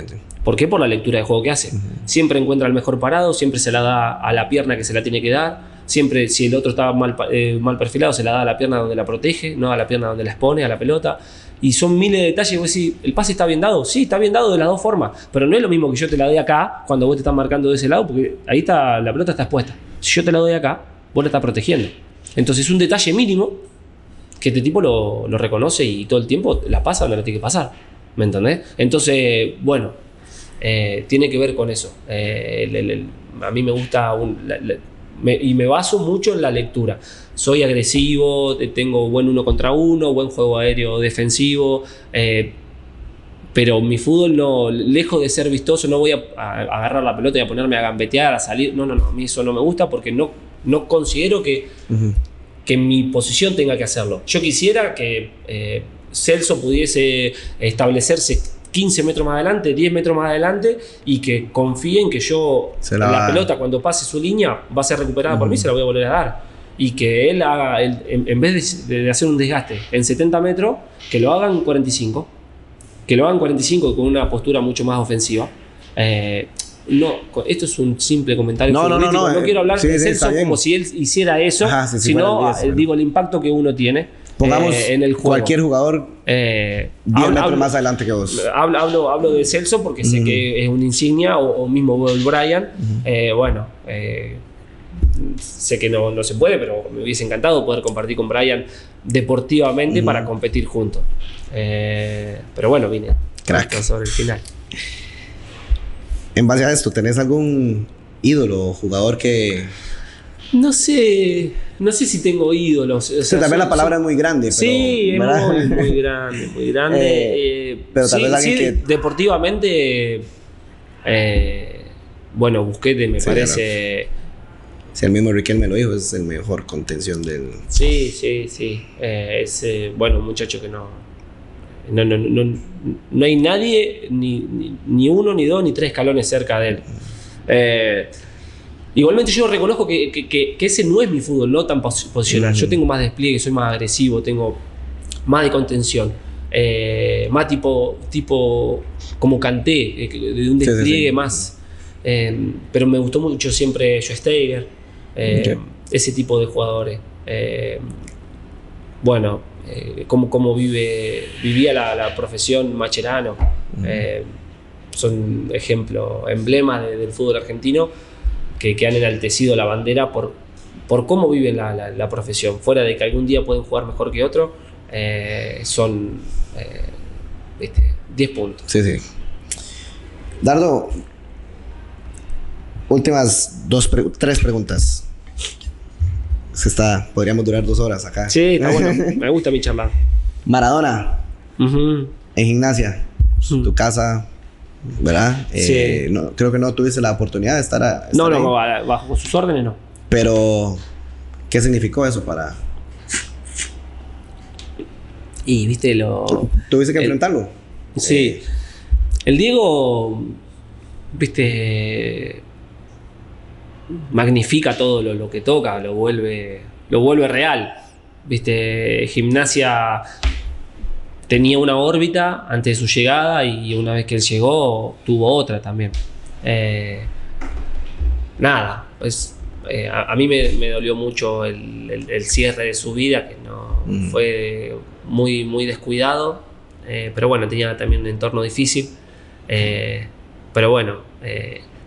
¿Por qué? Por la lectura de juego que hace. Siempre encuentra el mejor parado, siempre se la da a la pierna que se la tiene que dar. Siempre, si el otro está mal, eh, mal perfilado, se la da a la pierna donde la protege, no a la pierna donde la expone, a la pelota y son miles de detalles. Vos decís, ¿el pase está bien dado? Sí, está bien dado de las dos formas, pero no es lo mismo que yo te la doy acá cuando vos te estás marcando de ese lado, porque ahí está, la pelota está expuesta. Si yo te la doy acá, vos la estás protegiendo. Entonces es un detalle mínimo que este tipo lo, reconoce y todo el tiempo la pasa donde la tiene que pasar. ¿Me entendés? Entonces, bueno, eh, tiene que ver con eso. Eh, a mí me gusta y me baso mucho en la lectura soy agresivo, tengo buen uno contra uno, buen juego aéreo defensivo, eh, pero mi fútbol no, lejos de ser vistoso, no voy a, agarrar la pelota y a ponerme a gambetear, a salir, no, no, no, a mí eso no me gusta porque no, no considero que, que mi posición tenga que hacerlo. Yo quisiera que eh, Celso pudiese establecerse 15 metros más adelante, 10 metros más adelante y que confíen que yo la, pelota cuando pase su línea va a ser recuperada por mí, se la voy a volver a dar y que él haga, en, vez de, hacer un desgaste en 70 metros, que lo hagan 45. Que lo hagan 45 con una postura mucho más ofensiva. Eh, no, esto es un simple comentario. No, no, no, no, no, quiero hablar de Celso como si él hiciera eso, sino digo el impacto que uno tiene. Pongamos eh, en el juego. cualquier jugador eh, 10 metros más adelante que vos. Hablo, hablo, de Celso porque sé que es una insignia, o, mismo el Brian. Eh, bueno, sé que no, no, se puede, pero me hubiese encantado poder compartir con Brian deportivamente para competir juntos. Eh, pero bueno, vine. Crack. Sobre el final. En base a esto, ¿tenés algún ídolo o jugador que... No sé, no sé si tengo ídolos. O sea, también la palabra es muy grande. Pero, sí, es muy, grande, muy grande. Eh, eh, pero tal vez alguien que... Deportivamente, bueno, Busquete me parece... Si el mismo Riquelme lo dijo, es el mejor contención del. Sí, sí, sí. Eh, es, eh, bueno, un muchacho que no. No, no, no, no hay nadie, ni, ni, uno, ni dos, ni tres escalones cerca de él. Eh, igualmente yo reconozco que, que, que, ese no es mi fútbol, no tan posicional. Yo tengo más despliegue, soy más agresivo, tengo más de contención. más tipo, tipo como canté, de un despliegue más Eh, pero me gustó mucho siempre Joe Steiger, eh, ese tipo de jugadores. Eh, bueno, eh, cómo, cómo vive, vivía la, la profesión Macherano. Eh, son ejemplos, emblemas de- del fútbol argentino que, que han enaltecido la bandera por, por cómo viven la, la- la profesión. Fuera de que algún día pueden jugar mejor que otro, son eh, viste, 10 puntos. Sí, sí. Dardo, últimas dos, pre- tres preguntas. Que está, podríamos durar dos horas acá. Sí, está bueno. Me gusta mi charla. Maradona, en gimnasia, tu casa, ¿verdad? Sí. Eh, no, creo que no tuviste la oportunidad de estar, a- estar No, ahí. no, ba- bajo sus órdenes no. Pero, ¿qué significó eso para...? Y viste lo. ¿Tuviste que El- enfrentarlo? Sí. El Diego, viste, magnifica todo lo, lo que toca, lo vuelve, lo vuelve real. Viste, gimnasia tenía una órbita antes de su llegada y una vez que él llegó tuvo otra también. Eh, nada, pues eh, a, a mí me, me dolió mucho el, el- el cierre de su vida, que no Mm. fue muy, muy descuidado, eh, pero bueno, tenía también un entorno difícil. pero bueno,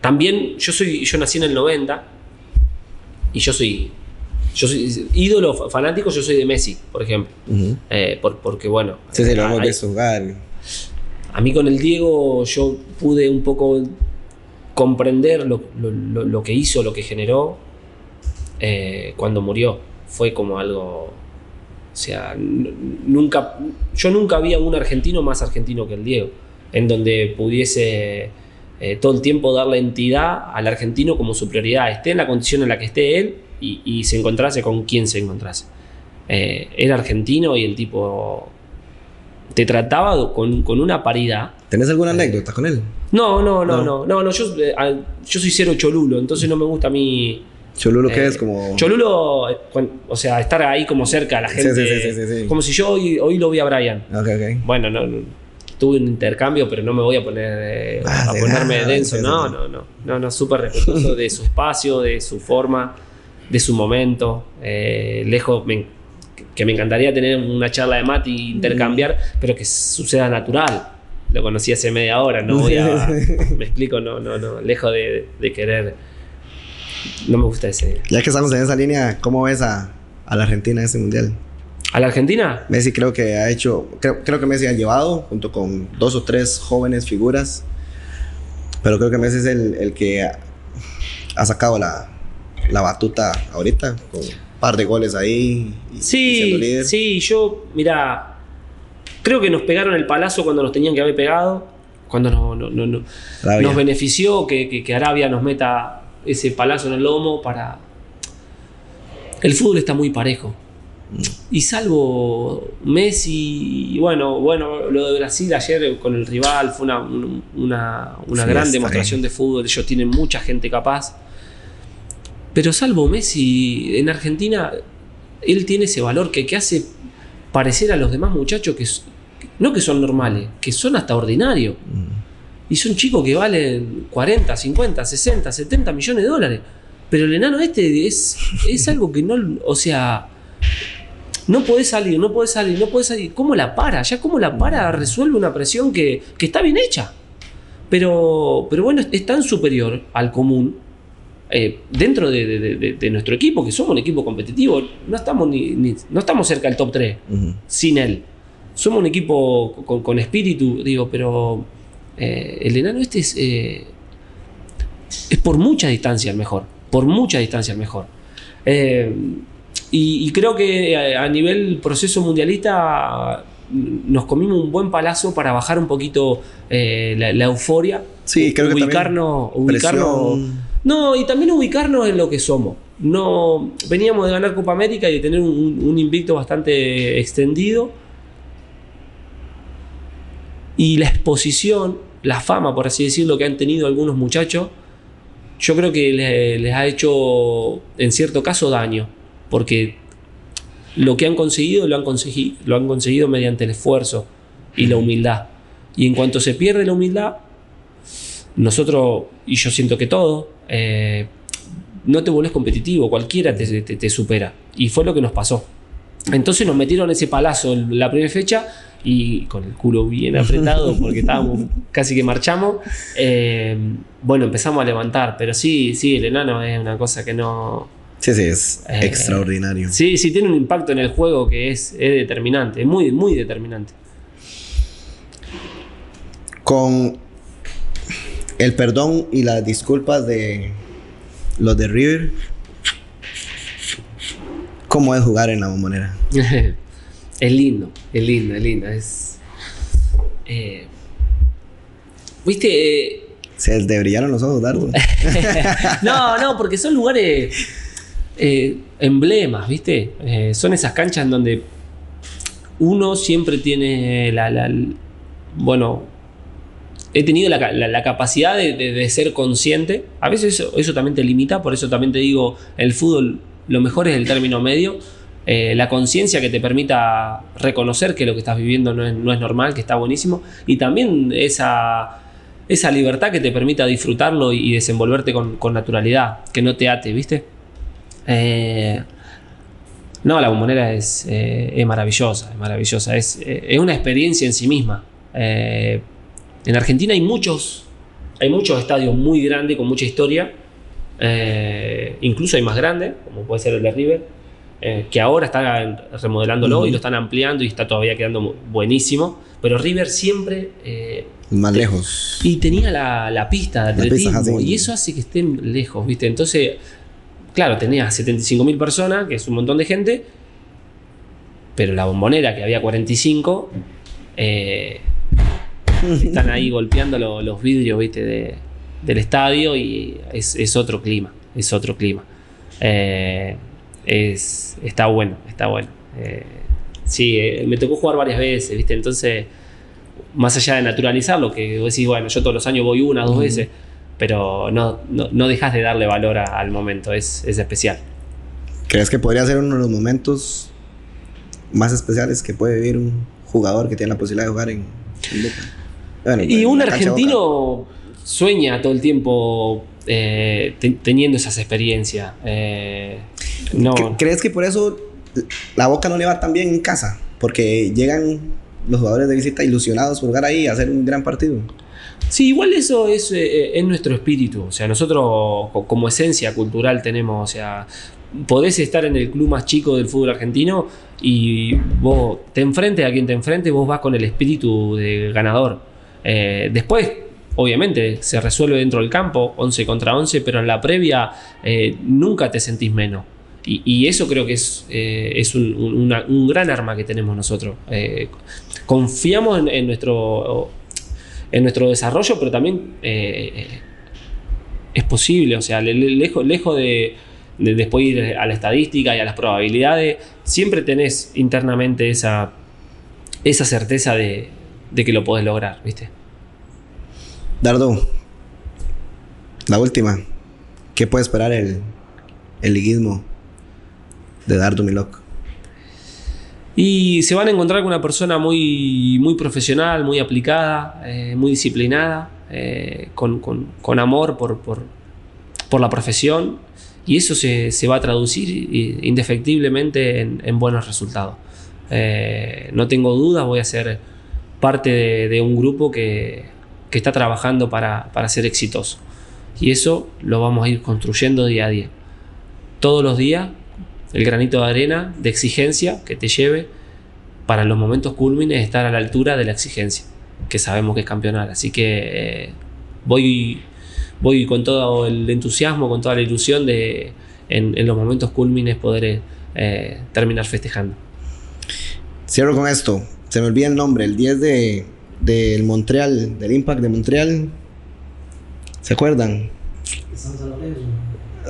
también yo soy, yo nací en el 90 y yo soy, yo soy ídolo fa- fanático, yo soy de Messi, por ejemplo. Eh, por- porque bueno, Sí, sí, lo visto jugar. a mí con el Diego yo pude un poco comprender lo, lo- lo- lo que hizo, lo que generó eh, cuando murió. Fue como algo... O sea, nunca, yo nunca había un argentino más argentino que el Diego, en donde pudiese eh, todo el tiempo darle entidad al argentino como su prioridad, esté en la condición en la que esté él y, y se encontrase con quien se encontrase. Eh, era argentino y el tipo te trataba con, con una paridad. ¿Tenés alguna anécdota con él? No, no, no, No. no, no, no, yo, eh, yo soy cero cholulo, entonces no me gusta a mí. Cholulo, ¿qué eh, es? Como... Cholulo, eh, o sea, estar ahí como cerca a la gente. sí, sí, sí. Como si yo hoy, hoy lo vi a Brian. Ok, ok. Bueno, no, no, tuve un intercambio, pero no me voy a poner eh, Ah, a ponerme denso. No, no, no, no, no, súper respetuoso de su espacio, de su forma, de su momento. Eh, lejos, me- que me encantaría tener una charla de mate y intercambiar, pero que suceda natural. Lo conocí hace media hora, no voy a. me explico, no, no, no, lejos de, de querer. No me gusta ese. Ya que estamos en esa línea, ¿cómo ves a, a la Argentina en este mundial? ¿A la Argentina? Messi creo que ha hecho, creo, creo que Messi ha llevado junto con dos o tres jóvenes figuras, pero creo que Messi es el, el que ha, ha sacado la, la batuta ahorita con un par de goles ahí. y- y siendo Sí, líder. sí, yo, mira, creo que nos pegaron el palazo cuando nos tenían que haber pegado, cuando no, nos benefició que, que- que Arabia nos meta ese palazo en el lomo para... El fútbol está muy parejo. Y salvo Messi, y bueno, bueno, lo de Brasil ayer con el rival fue una, un- una, una Sí, gran demostración de fútbol. Ellos tienen mucha gente capaz. Pero salvo Messi, en Argentina, él tiene ese valor que, que hace parecer a los demás muchachos que, no que son normales, que son hasta ordinarios. Mm. Y son chicos que valen 40, 50, 60, 70 millones de dólares. Pero el enano este es, es algo que no. O sea. No podés salir, no podés salir, no podés salir. ¿Cómo la para? Ya cómo la para resuelve una presión que, que está bien hecha. Pero, pero bueno, es tan superior al común eh, dentro de, de- de- de nuestro equipo, que somos un equipo competitivo. No estamos, ni, ni- no estamos cerca del top 3 Ujú. sin él. Somos un equipo con, con espíritu, digo, pero eh, el enano este es, eh, es por mucha distancia el mejor, por mucha distancia el mejor. Eh, y, y creo que a, a nivel proceso mundialista nos comimos un buen palazo para bajar un poquito eh, la, la euforia. Sí, creo que ubicarnos, ubicarnos presión. no, y también ubicarnos en lo que somos. No, veníamos de ganar Copa América y de tener un, un invicto bastante extendido. Y la exposición, la fama, por así decirlo, que han tenido algunos muchachos, yo creo que le- les ha hecho, en cierto caso, daño. Porque lo que han conseguido lo han conseguido, lo han conseguido mediante el esfuerzo y la humildad. Y en cuanto se pierde la humildad, nosotros, y yo siento que todo, eh, no te vuelves competitivo, cualquiera te, te- te supera. Y fue lo que nos pasó. Entonces nos metieron ese palazo en la primera fecha y con el culo bien apretado porque estábamos casi que marchamos. eh, bueno, empezamos a levantar, pero sí, sí, el enano es una cosa que no... Sí, sí, es Eh, extraordinario. Sí, sí, tiene un impacto en el juego que es, es determinante, es muy, muy determinante. Con el perdón y las disculpas de los de River, ¿cómo es jugar en la bombonera? es lindo, es lindo, es lindo. Es. eh, Viste. eh, Se te brillaron los ojos, Dardo. no, no, porque son lugares. Eh, emblemas, ¿viste? Eh, son esas canchas en donde uno siempre tiene la. bueno. He tenido la, la- capacidad de, de- ser consciente. A veces eso, eso también te limita, por eso también te digo, el fútbol lo mejor es el término medio. Eh, la conciencia que te permita reconocer que lo que estás viviendo no es, no es normal, que está buenísimo. Y también esa, esa libertad que te permita disfrutarlo y, y desenvolverte con, con naturalidad, que no te ate, ¿viste? Eh, no, la bombonera es, eh, es maravillosa, es maravillosa. Es, eh, es una experiencia en sí misma. Eh, en Argentina hay muchos, hay muchos estadios muy grandes con mucha historia. Incluso hay más grandes, como puede ser el de River, que ahora están remodelándolo y lo están ampliando y está todavía quedando buenísimo. Pero River siempre Más lejos. y tenía la, la pista de atletismo. sí. Y eso hace que estén lejos, ¿viste? Entonces, claro, tenía 75.000 personas, que es un montón de gente. Pero la bombonera, que había 45, eh, están ahí golpeando lo- los vidrios, ¿viste? De- del estadio y es, es otro clima. Es otro clima. Eh, es, está bueno, está bueno. Eh, sí, eh, me tocó jugar varias veces, ¿viste? Entonces más allá de naturalizarlo, que vos decís, bueno, yo todos los años voy una, dos veces, pero no, no, no dejas de darle valor a- al momento, es, es especial. ¿Crees que podría ser uno de los momentos más especiales que puede vivir un jugador que tiene la posibilidad de jugar en, en Boca? Bueno, Y en un argentino sueña todo el tiempo eh, te- teniendo esas experiencias. eh, no, ¿Cre- ¿Crees que por eso la Boca no le va tan bien en casa? Porque llegan los jugadores de visita ilusionados por jugar ahí y hacer un gran partido. Sí, igual eso es, eh, es nuestro espíritu. O sea, nosotros co- como esencia cultural tenemos, o sea, podés estar en el club más chico del fútbol argentino y vos te enfrentes a quien te enfrente, vos vas con el espíritu de ganador. Eh, después, obviamente, se resuelve dentro del campo, 11 contra 11, pero en la previa eh, nunca te sentís menos. Y, y eso creo que es, eh, es un, un- gran arma que tenemos nosotros. Eh, confiamos en nuestro en nuestro desarrollo, pero también eh, es posible, o sea, le- le- lejos, lejos de, de después ir a la estadística y a las probabilidades, siempre tenés internamente esa, esa certeza de, de que lo podés lograr, ¿viste? Dardo, la última. ¿Qué puede esperar el, el liguismo de Dardo Milok? Y se van a encontrar con una persona muy, muy profesional, muy aplicada, eh, muy disciplinada, eh, con, con- con amor por, por- por la profesión. Y eso se, se va a traducir i- indefectiblemente en, en buenos resultados. Eh, no tengo dudas, voy a ser parte de, de un grupo que, que está trabajando para, para ser exitoso. Y eso lo vamos a ir construyendo día a día. Todos los días el granito de arena de exigencia que te lleve para los momentos cúlmines estar a la altura de la exigencia, que sabemos que es campeonar. Así que eh, voy, voy con todo el entusiasmo, con toda la ilusión de en, en los momentos cúlmines poder eh, terminar festejando. Cierro con esto. Se me olvida el nombre. El 10 de, del Montreal, del Impact de Montreal. ¿Se acuerdan?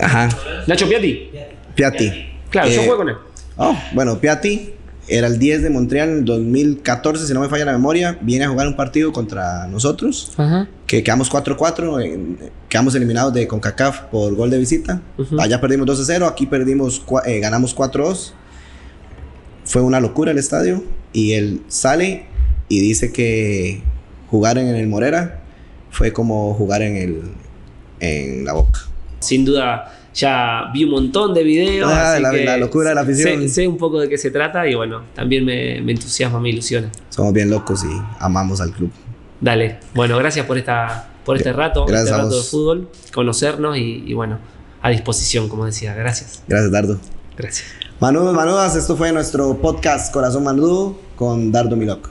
Ajá. Nacho Piatti, Piatti. Claro, yo Eh, juego con él. Oh, bueno, Piatti era el 10 de Montreal en el 2014, si no me falla la memoria. Viene a jugar un partido contra nosotros. Ajá. Que quedamos 4-4. en- Quedamos eliminados de CONCACAF por gol de visita. Ujú. Allá perdimos 2-0. Aquí perdimos, eh, ganamos 4-2. Fue una locura el estadio. Y él sale y dice que jugar en el Morera fue como jugar en, el, en la boca. Sin duda, ya vi un montón de videos. Ah, así la- que la locura de la afición. Sé, sé un poco de qué se trata y bueno, también me, me entusiasma, me ilusiona. Somos bien locos y amamos al club. Dale. Bueno, gracias por esta por este rato, Gracias este rato de fútbol, conocernos y, y bueno, a disposición, como decía. Gracias. Gracias, Dardo. Gracias. Manudos, manudas, esto fue nuestro podcast Corazón Manudo con Dardo Miloc.